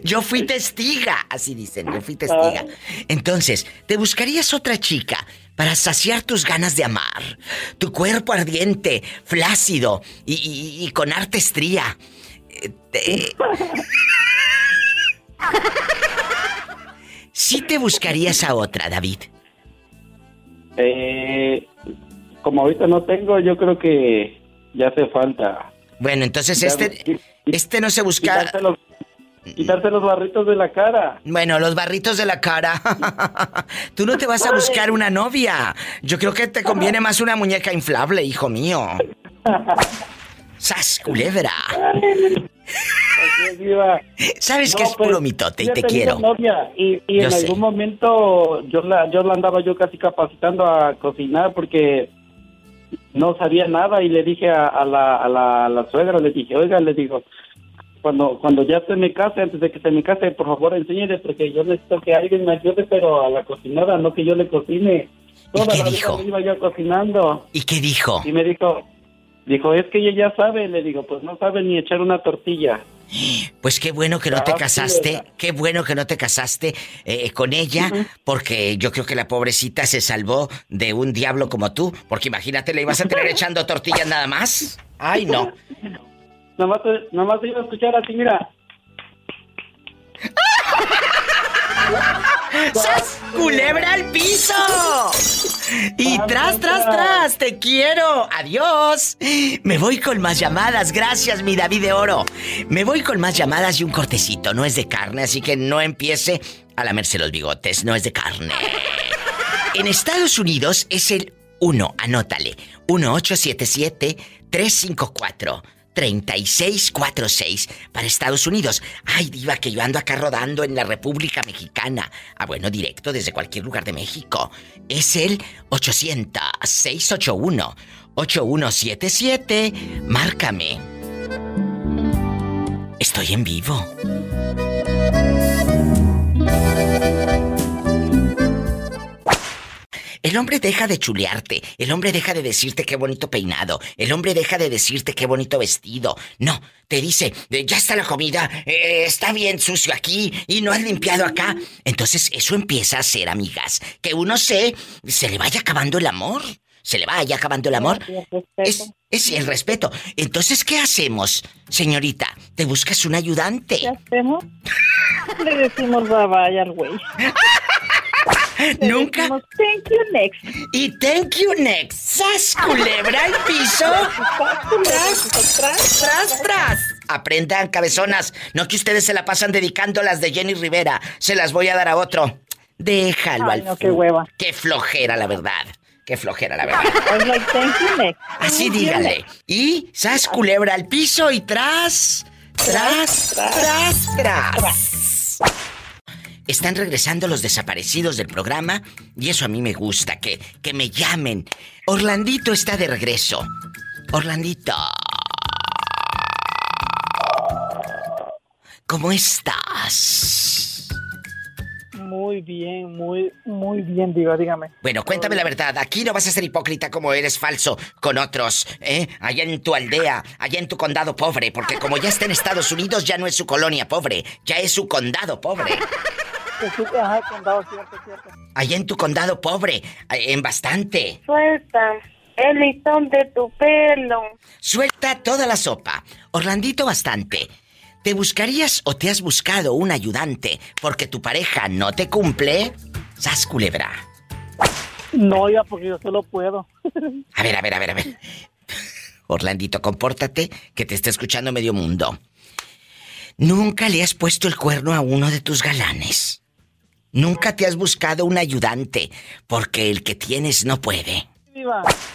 Yo fui testiga, así dicen, yo fui testiga. Entonces, ¿te buscarías otra chica para saciar tus ganas de amar? Tu cuerpo ardiente, flácido y, y- y con arte estría. Te- ¿Sí te buscarías a otra, David? Eh, como ahorita no tengo, yo creo que ya hace falta. Bueno, entonces Ya, este, este no se busca... Quitarse los barritos de la cara. Bueno, los barritos de la cara. Tú no te vas a buscar una novia. Yo creo que te conviene más una muñeca inflable, hijo mío. ¡Sas, culebra! Así es, Diva. Sabes que No, es pues, puro mitote y te quiero. novia y, y en sé. algún momento yo la, yo la andaba yo casi capacitando a cocinar porque no sabía nada y le dije a, a la, a, la, a la suegra, le dije, oiga, le digo, cuando cuando ya se me case, antes de que se me case, por favor enséñele porque yo necesito que alguien me ayude, pero a la cocinada, no que yo le cocine. Toda qué la vida dijo? me iba yo cocinando. ¿Y qué dijo? Y me dijo, dijo, es que ella ya sabe, le digo, pues no sabe ni echar una tortilla. Pues qué bueno que no te Ah, casaste, qué bueno que no te casaste eh, con ella, porque yo creo que la pobrecita se salvó de un diablo como tú, porque imagínate, le ibas a tener echando tortillas nada más. Ay, no. Nomás, nomás iba a escuchar así, mira. ¡Sas! ¡Culebra al piso! Y tras, tras, tras, te quiero. Adiós. Me voy con más llamadas. Gracias, mi David de Oro. Me voy con más llamadas y un cortecito. No es de carne, así que no empiece a lamerse los bigotes. No es de carne. En Estados Unidos es el 1, anótale. 1877-354. 3646 para Estados Unidos. Ay, diva, que yo ando acá rodando en la República Mexicana. Ah, bueno, directo desde cualquier lugar de México. Es el 800-681-8177. Márcame. Estoy en vivo. El hombre deja de chulearte, el hombre deja de decirte qué bonito peinado, el hombre deja de decirte qué bonito vestido. No, te dice, "Eh, ya está la comida, eh, está bien sucio aquí y no has limpiado acá. Entonces eso empieza a ser, amigas, que uno se, se le vaya acabando el amor. Se le vaya acabando el amor. Es, es el respeto. Entonces, ¿qué hacemos, señorita? ¿Te buscas un ayudante? ¿Qué hacemos? Le decimos bye bye al güey. Nunca. decimos, thank you next. Y thank you next. ¡Sas, culebra al piso! ¡Tras, tras, tras, tras! Aprendan, cabezonas. No que ustedes se la pasan dedicando las de Jenny Rivera. Se las voy a dar a otro. Déjalo Ay, al no, qué fu- hueva. Qué flojera, la verdad. Qué flojera, la verdad. I was like, thank you next. Así Thank you dígale. next. Y sas culebra al piso y tras, tras, tras, tras. Están regresando los desaparecidos del programa y eso a mí me gusta, que, que me llamen. Orlandito está de regreso. Orlandito. ¿Cómo estás? Muy bien, muy, muy bien, diga, dígame. Bueno, cuéntame la verdad. Aquí no vas a ser hipócrita como eres falso con otros, ¿eh? Allá en tu aldea, allá en tu condado pobre, porque como ya está en Estados Unidos, ya no es su colonia pobre, ya es su condado pobre. Sí, ajá, condado, cierto, cierto. Allá en tu condado pobre, eh, en bastante. Suelta el listón de tu pelo. Suelta toda la sopa. Orlandito bastante. ¿Te buscarías o te has buscado un ayudante porque tu pareja no te cumple? Sas culebra. No, ya, porque yo solo puedo. A ver, a ver, a ver, a ver. Orlandito, compórtate, que te está escuchando medio mundo. ¿Nunca le has puesto el cuerno a uno de tus galanes? ¿Nunca te has buscado un ayudante porque el que tienes no puede?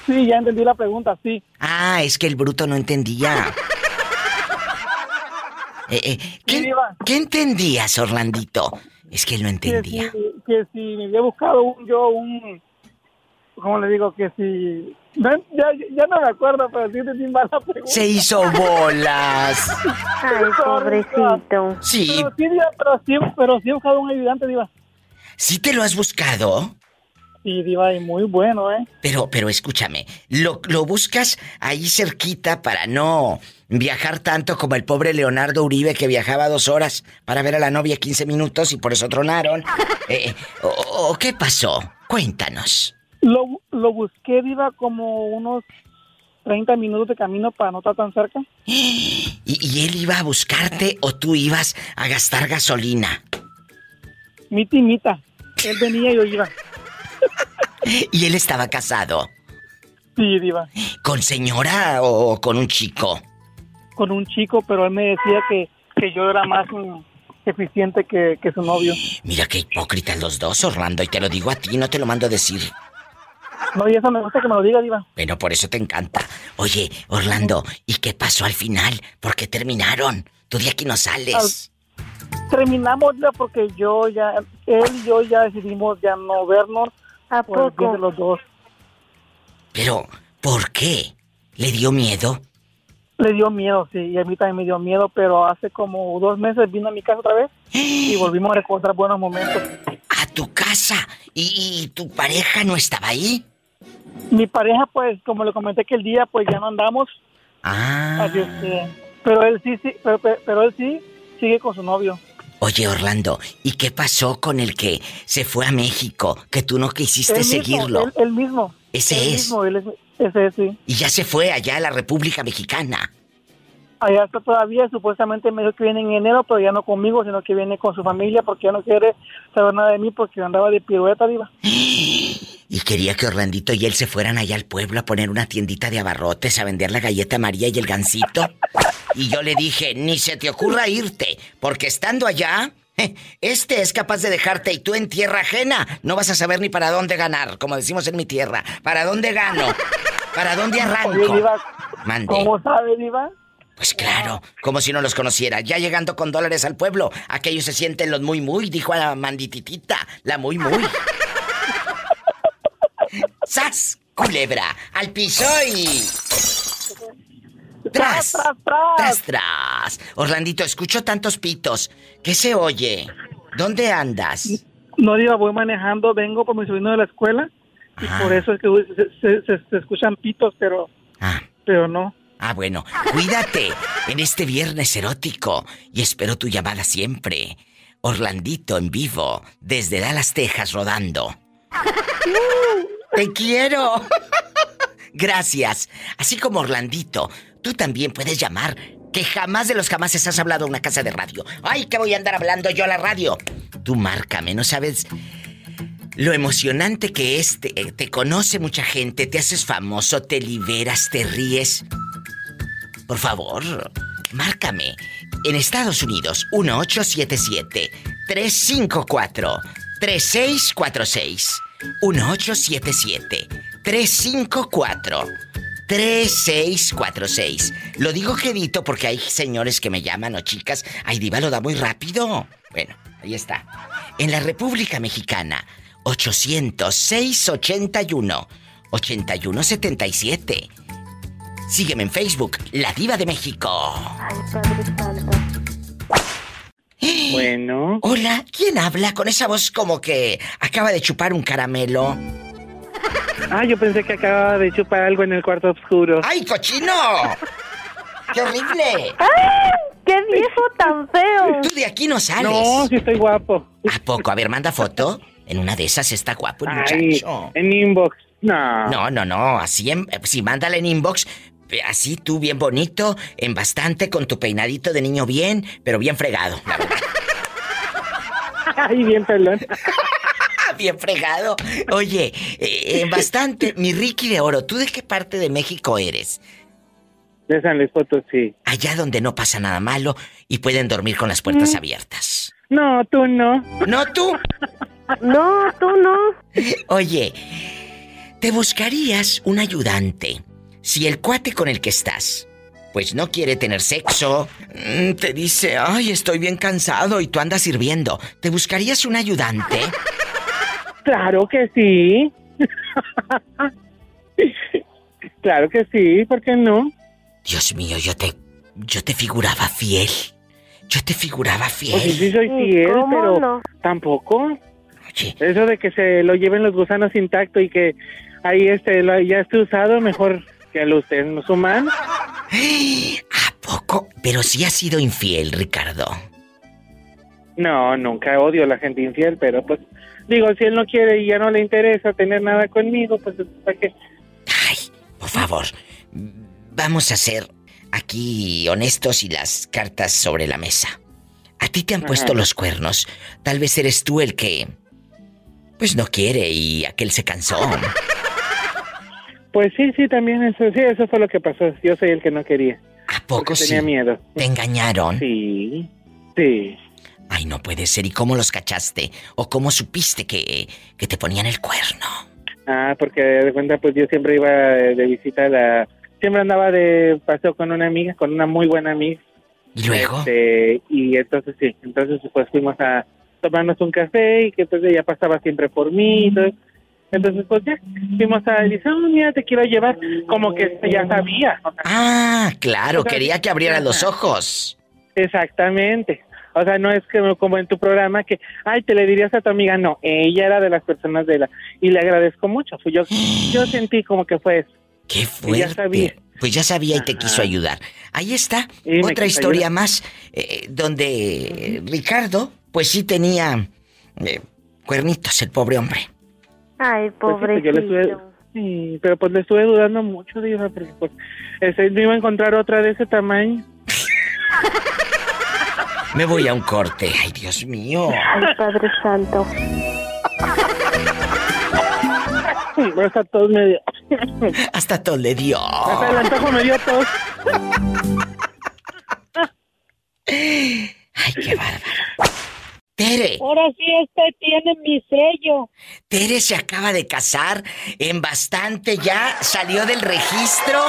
Sí, ya entendí la pregunta, sí. Ah, es que el bruto no entendía. Eh, eh, ¿qué, qué entendías, Orlandito? Es que él no Que entendía. si, que si me había buscado un yo, un... ¿Cómo le digo? Que si No, ya, ya no me acuerdo, pero sí te mala pregunta. Se hizo bolas. Ay, pobrecito. Sí. Pero sí, pero sí, pero sí he buscado un ayudante, Diva. ¿Sí te lo has buscado? Sí, Diva, y muy bueno, ¿eh? Pero, pero escúchame, lo, lo buscas ahí cerquita para no viajar tanto como el pobre Leonardo Uribe que viajaba dos horas para ver a la novia 15 minutos y por eso tronaron. Eh, o, o qué pasó? Cuéntanos. Lo, lo busqué, Diva, como unos 30 minutos de camino para no estar tan cerca. ¿Y, y él iba a buscarte o tú ibas a gastar gasolina? Mita y mita. Él venía y yo iba. ¿Y él estaba casado? Sí, Diva. ¿Con señora o con un chico? Con un chico, pero él me decía que, que yo era más mm, eficiente que, que su novio. Mira qué hipócritas los dos, Orlando, y te lo digo a ti, no te lo mando a decir. No, y eso me gusta que me lo diga, Diva. Bueno, por eso te encanta. Oye, Orlando, ¿y qué pasó al final? ¿Por qué terminaron? Tú de aquí no sales. Terminamos ya porque yo ya, él y yo ya decidimos ya no vernos. ¿A por el bien poco? de los dos. Pero, ¿por qué? ¿Le dio miedo? Le dio miedo, sí, y a mí también me dio miedo, pero hace como dos meses vino a mi casa otra vez y volvimos a recordar buenos momentos. ¿A tu casa? ¿Y, y tu pareja no estaba ahí? Mi pareja, pues, como le comenté que el día, pues ya no andamos. Ah. Así es que- pero él sí, sí, pero, pero- pero él sí sigue con su novio. Oye, Orlando, ¿y qué pasó con el que se fue a México? Que tú no quisiste Él mismo, seguirlo. Él, él mismo. Ese Él es. mismo, él es. Ese es, sí. Y ya se fue allá a la República Mexicana. Allá está todavía, supuestamente me dijo que viene en enero, pero ya no conmigo, sino que viene con su familia porque ya no quiere saber nada de mí porque andaba de pirueta, diva. Y quería que Orlandito y él se fueran allá al pueblo a poner una tiendita de abarrotes, a vender la galleta María y el gansito. Y yo le dije, ni se te ocurra irte, porque estando allá, este es capaz de dejarte y tú en tierra ajena no vas a saber ni para dónde ganar, como decimos en mi tierra. ¿Para dónde gano? ¿Para dónde arranco? Oye, Diva. ¿Cómo sabe, Diva? Pues claro, como si no los conociera. Ya llegando con dólares al pueblo, aquellos se sienten los muy muy, dijo a la mandititita, la muy muy. ¡Sas! Culebra, al piso y... ¡Tras! tras, tras! ¡Tras, tras! Orlandito, escucho tantos pitos. ¿Qué se oye? ¿Dónde andas? No, Diva, voy manejando, vengo por mi sobrino de la escuela y por eso es que se, se- se- se escuchan pitos, pero, pero no. Ah, bueno, cuídate en este viernes erótico y espero tu llamada siempre. Orlandito en vivo, desde Dallas, Texas, rodando. ¡Te quiero! Gracias. Así como Orlandito, tú también puedes llamar. Que jamás de los jamás has hablado a una casa de radio. ¡Ay, que voy a andar hablando yo a la radio! Tú márcame, ¿no sabes? Lo emocionante que es, te, eh, te conoce mucha gente, te haces famoso, te liberas, te ríes. Por favor, márcame. En Estados Unidos, 1877-354-3646. 1877-354-3646. Lo digo quedito porque hay señores que me llaman o chicas. Ay, Diva lo da muy rápido. Bueno, ahí está. En la República Mexicana, 800-681-8177. Sígueme en Facebook, La Diva de México. Bueno. Hola, ¿quién habla con esa voz como que acaba de chupar un caramelo? Ah, yo pensé que acababa de chupar algo en el cuarto oscuro. ¡Ay, cochino! ¡Qué horrible! ¡Ay! ¡Qué viejo tan feo! Tú de aquí no sales. No, sí estoy guapo. ¿A poco? A ver, manda foto. En una de esas está guapo el Ay, muchacho. en inbox. No. No, no, no. Así, en, si mándale en inbox. Así tú bien bonito, en bastante, con tu peinadito de niño bien, pero bien fregado, la verdad. Ay, bien pelón. bien fregado. Oye, eh, en bastante, mi Ricky de Oro, ¿tú de qué parte de México eres? De San Luis Potosí. Allá donde no pasa nada malo y pueden dormir con las puertas Mm. abiertas. No, tú no. ¿No tú? No, tú no. Oye, ¿te buscarías un ayudante si el cuate con el que estás, pues no quiere tener sexo, mm, te dice, ay, estoy bien cansado y tú andas sirviendo, ¿te buscarías un ayudante? Claro que sí. Claro que sí, ¿por qué no? Dios mío, yo te yo te figuraba fiel. Yo te figuraba fiel. Pues sí, sí soy fiel, pero tampoco. Eso de que se lo lleven los gusanos intacto y que ahí este lo, ya esté usado, mejor ustedes no humano. ¿A poco? Pero sí ha sido infiel, Ricardo. No, nunca odio a la gente infiel, pero pues digo, si él no quiere y ya no le interesa tener nada conmigo, pues ¿para qué? Por favor, vamos a ser aquí honestos y las cartas sobre la mesa. A ti te han puesto los cuernos. Tal vez eres tú el que pues no quiere y aquel se cansó. Pues sí, sí, también eso, sí, eso fue lo que pasó. Yo soy el que no quería. ¿A poco sí? Tenía miedo. ¿Te engañaron? Sí, sí. Ay, no puede ser. ¿Y cómo los cachaste? ¿O cómo supiste que, que te ponían el cuerno? Ah, porque de cuenta, pues yo siempre iba de visita a la... Siempre andaba de paseo con una amiga, con una muy buena amiga. ¿Y luego? Este, y entonces sí, entonces pues fuimos a tomarnos un café y que pues ella pasaba siempre por mí y todo. Entonces pues ya, fuimos a y dice, oh, mira, te quiero llevar. Como que ya sabía. o sea, Ah, claro, O sea, quería que abrieran los ojos. Exactamente. O sea, no es que como en tu programa que, ay, te le dirías a tu amiga, no, ella era de las personas de la... Y le agradezco mucho. Fui Yo, yo sentí como que fue eso. ¡Qué fuerte! Ya sabía. Pues ya sabía y te quiso ayudar. Ahí está, otra historia ayudar. más, eh, donde Ricardo, pues sí tenía eh, cuernitos, el pobre hombre. Ay, Pues sí, pues pobrecito. estuve- sí, pero pues le estuve dudando mucho, Diva, porque pues ese, no iba a encontrar otra de ese tamaño. Me voy a un corte. Ay, Dios mío. Ay, Padre Santo. Hasta todos me dio. Hasta todo le dio. Hasta el antojo me dio tos. Ay, qué bárbaro. Tere, Ahora sí, este tiene mi sello. Tere se acaba de casar en bastante ya, salió del registro.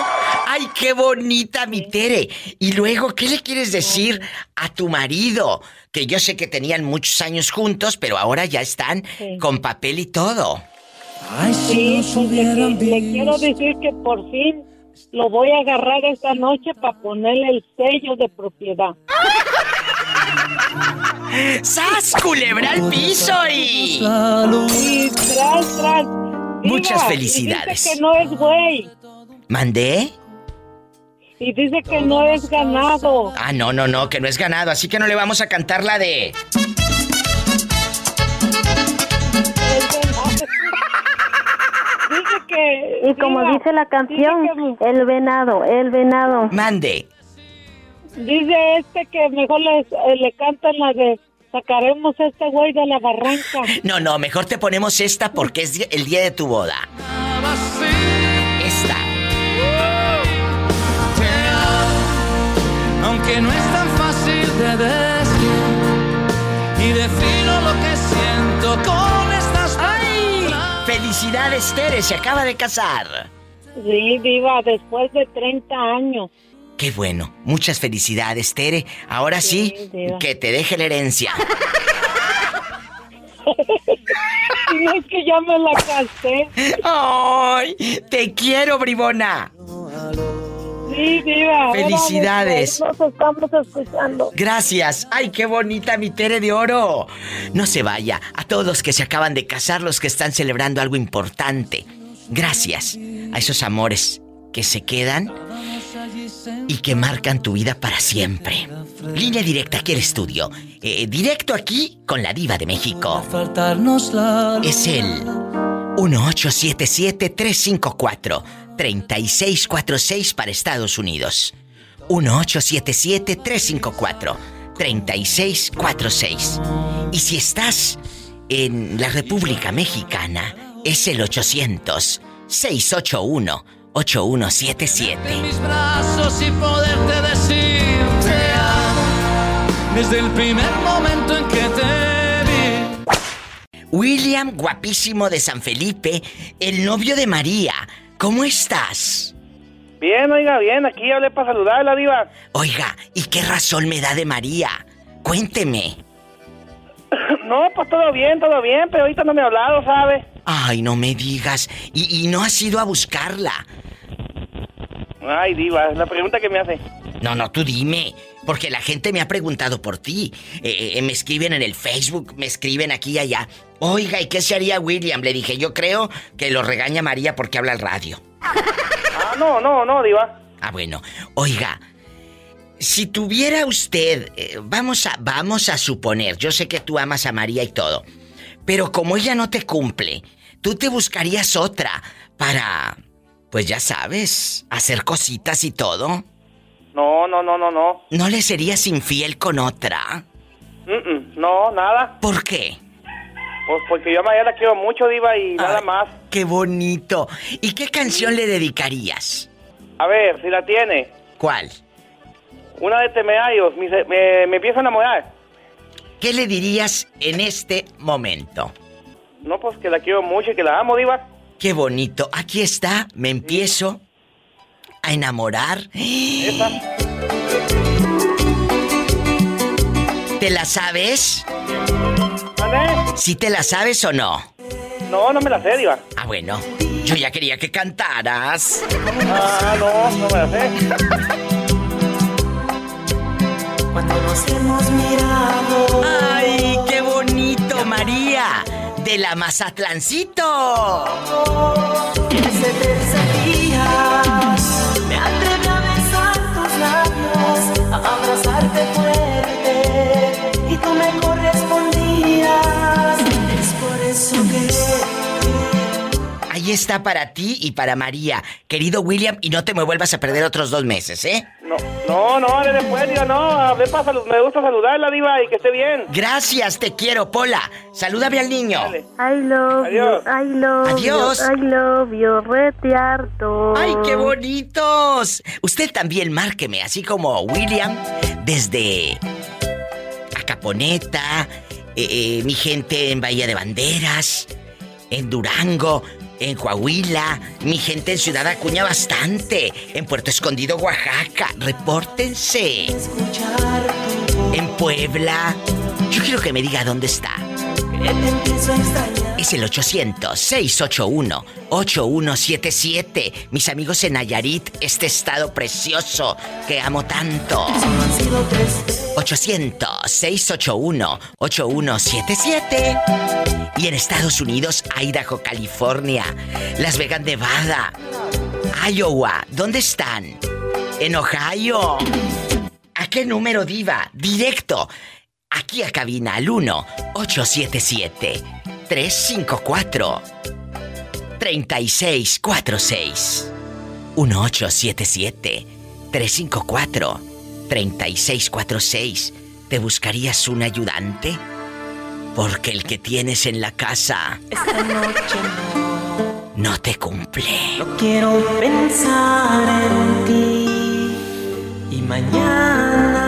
Ay, qué bonita mi Tere. Y luego, ¿qué le quieres decir a tu marido? Que yo sé que tenían muchos años juntos, pero ahora ya están con papel y todo. Sí, pues le, le quiero decir que por fin lo voy a agarrar esta noche para ponerle el sello de propiedad. ¡Sas, culebra al piso y... Y tras, tras. Muchas Diva, y felicidades. Dice que no es güey. ¿Mandé? Y dice que no es ganado. Ah, no, no, no, que no es ganado, así que no le vamos a cantar la de... Dice que. Y como dice la canción, el venado, el venado. Mande. Dice este que mejor le, eh, le cantan la de. Sacaremos a este güey de la barranca. No, no, mejor te ponemos esta porque es el día de tu boda. Esta. Aunque no es tan fácil de decir y defino lo que siento con estas ¡Ay! Felicidades, Tere, se acaba de casar. Sí, Diva, después de 30 años. Qué bueno, muchas felicidades, Tere. Ahora sí, que te deje la herencia. No es que ya me la casé. ¡Ay! Te quiero, bribona. Sí, Diva. Felicidades. Nos estamos escuchando. Gracias. Ay, qué bonita mi Tere de oro. No se vaya. A todos los que se acaban de casar, los que están celebrando algo importante. Gracias a esos amores que se quedan y que marcan tu vida para siempre. Línea directa aquí al estudio. Eh, directo aquí con la diva de México. Es el 1877-354-3646 para Estados Unidos. 1877-354-3646. Y si estás en la República Mexicana, es el 800-681-8177. mis brazos y poderte decir te amo desde el primer momento en que te vi. William, guapísimo de San Felipe, el novio de María. ¿Cómo estás? Bien, oiga, bien, aquí hablé para saludarla, diva. Oiga, ¿y qué razón me da de María? Cuénteme. No, pues todo bien, todo bien, pero ahorita no me ha hablado, ¿sabe? Ay, no me digas. ¿Y, y no has ido a buscarla? Ay, diva, la pregunta que me hace. No, no, tú dime. Porque la gente me ha preguntado por ti. Eh, eh, me escriben en el Facebook, me escriben aquí y allá. Oiga, ¿y qué se haría William? Le dije, yo creo que lo regaña María porque habla al radio. Ah, no, no, no, diva. Ah, bueno. Oiga, si tuviera usted, eh, vamos a, vamos a suponer, yo sé que tú amas a María y todo, pero como ella no te cumple, tú te buscarías otra para, pues ya sabes, hacer cositas y todo. No, no, no, no, no. ¿No le serías infiel con otra? Mm, mm, no, nada. ¿Por qué? Pues porque yo a María la quiero mucho, diva, y nada más. ¡Qué bonito! ¿Y qué canción le dedicarías? A ver, si la tiene. ¿Cuál? Una de Temeayos, me, me, me empiezo a enamorar. ¿Qué le dirías en este momento? No, pues que la quiero mucho y que la amo, diva. Qué bonito. Aquí está, me empiezo a enamorar. Esa. ¿Te la sabes? ¿Vale? ¿Sí te la sabes o no? No, no me la sé, diva. Ah, bueno. Yo ya quería que cantaras. Ah, no, no me la sé. Cuando nos hemos mirado. ¡Ay, qué bonito, María! De la Mazatlancito. Me atreví a besar tus labios, a abrazarte fuerte y tú me correspondías. Es por eso que Ahí está para ti y para María. Querido William, y no te me vuelvas a perder otros dos meses, ¿eh? No, no, no, de después, diva, no. Me, pasa, me gusta saludarla, diva, y que esté bien. Gracias, te quiero, Pola. Salúdame al niño. I love Adiós. you, I love Adiós. you, I love you, rete harto. ¡Ay, qué bonitos! Usted también márqueme, así como William, desde Acaponeta, eh, eh, mi gente en Bahía de Banderas, en Durango, en Coahuila, mi gente en Ciudad Acuña bastante, en Puerto Escondido, Oaxaca. Repórtense. En Puebla. Yo quiero que me diga dónde está. Es el 800-681-8177. Mis amigos en Nayarit, este estado precioso que amo tanto. 800-681-8177. Y en Estados Unidos, Idaho, California, Las Vegas, Nevada, Iowa, ¿dónde están? En Ohio. ¿A qué número diva? Directo. Aquí a cabina al 1-877-354-3646. 1-877-354-3646. ¿Te buscarías un ayudante? Porque el que tienes en la casa esta noche no te cumple. no quiero pensar en ti y mañana.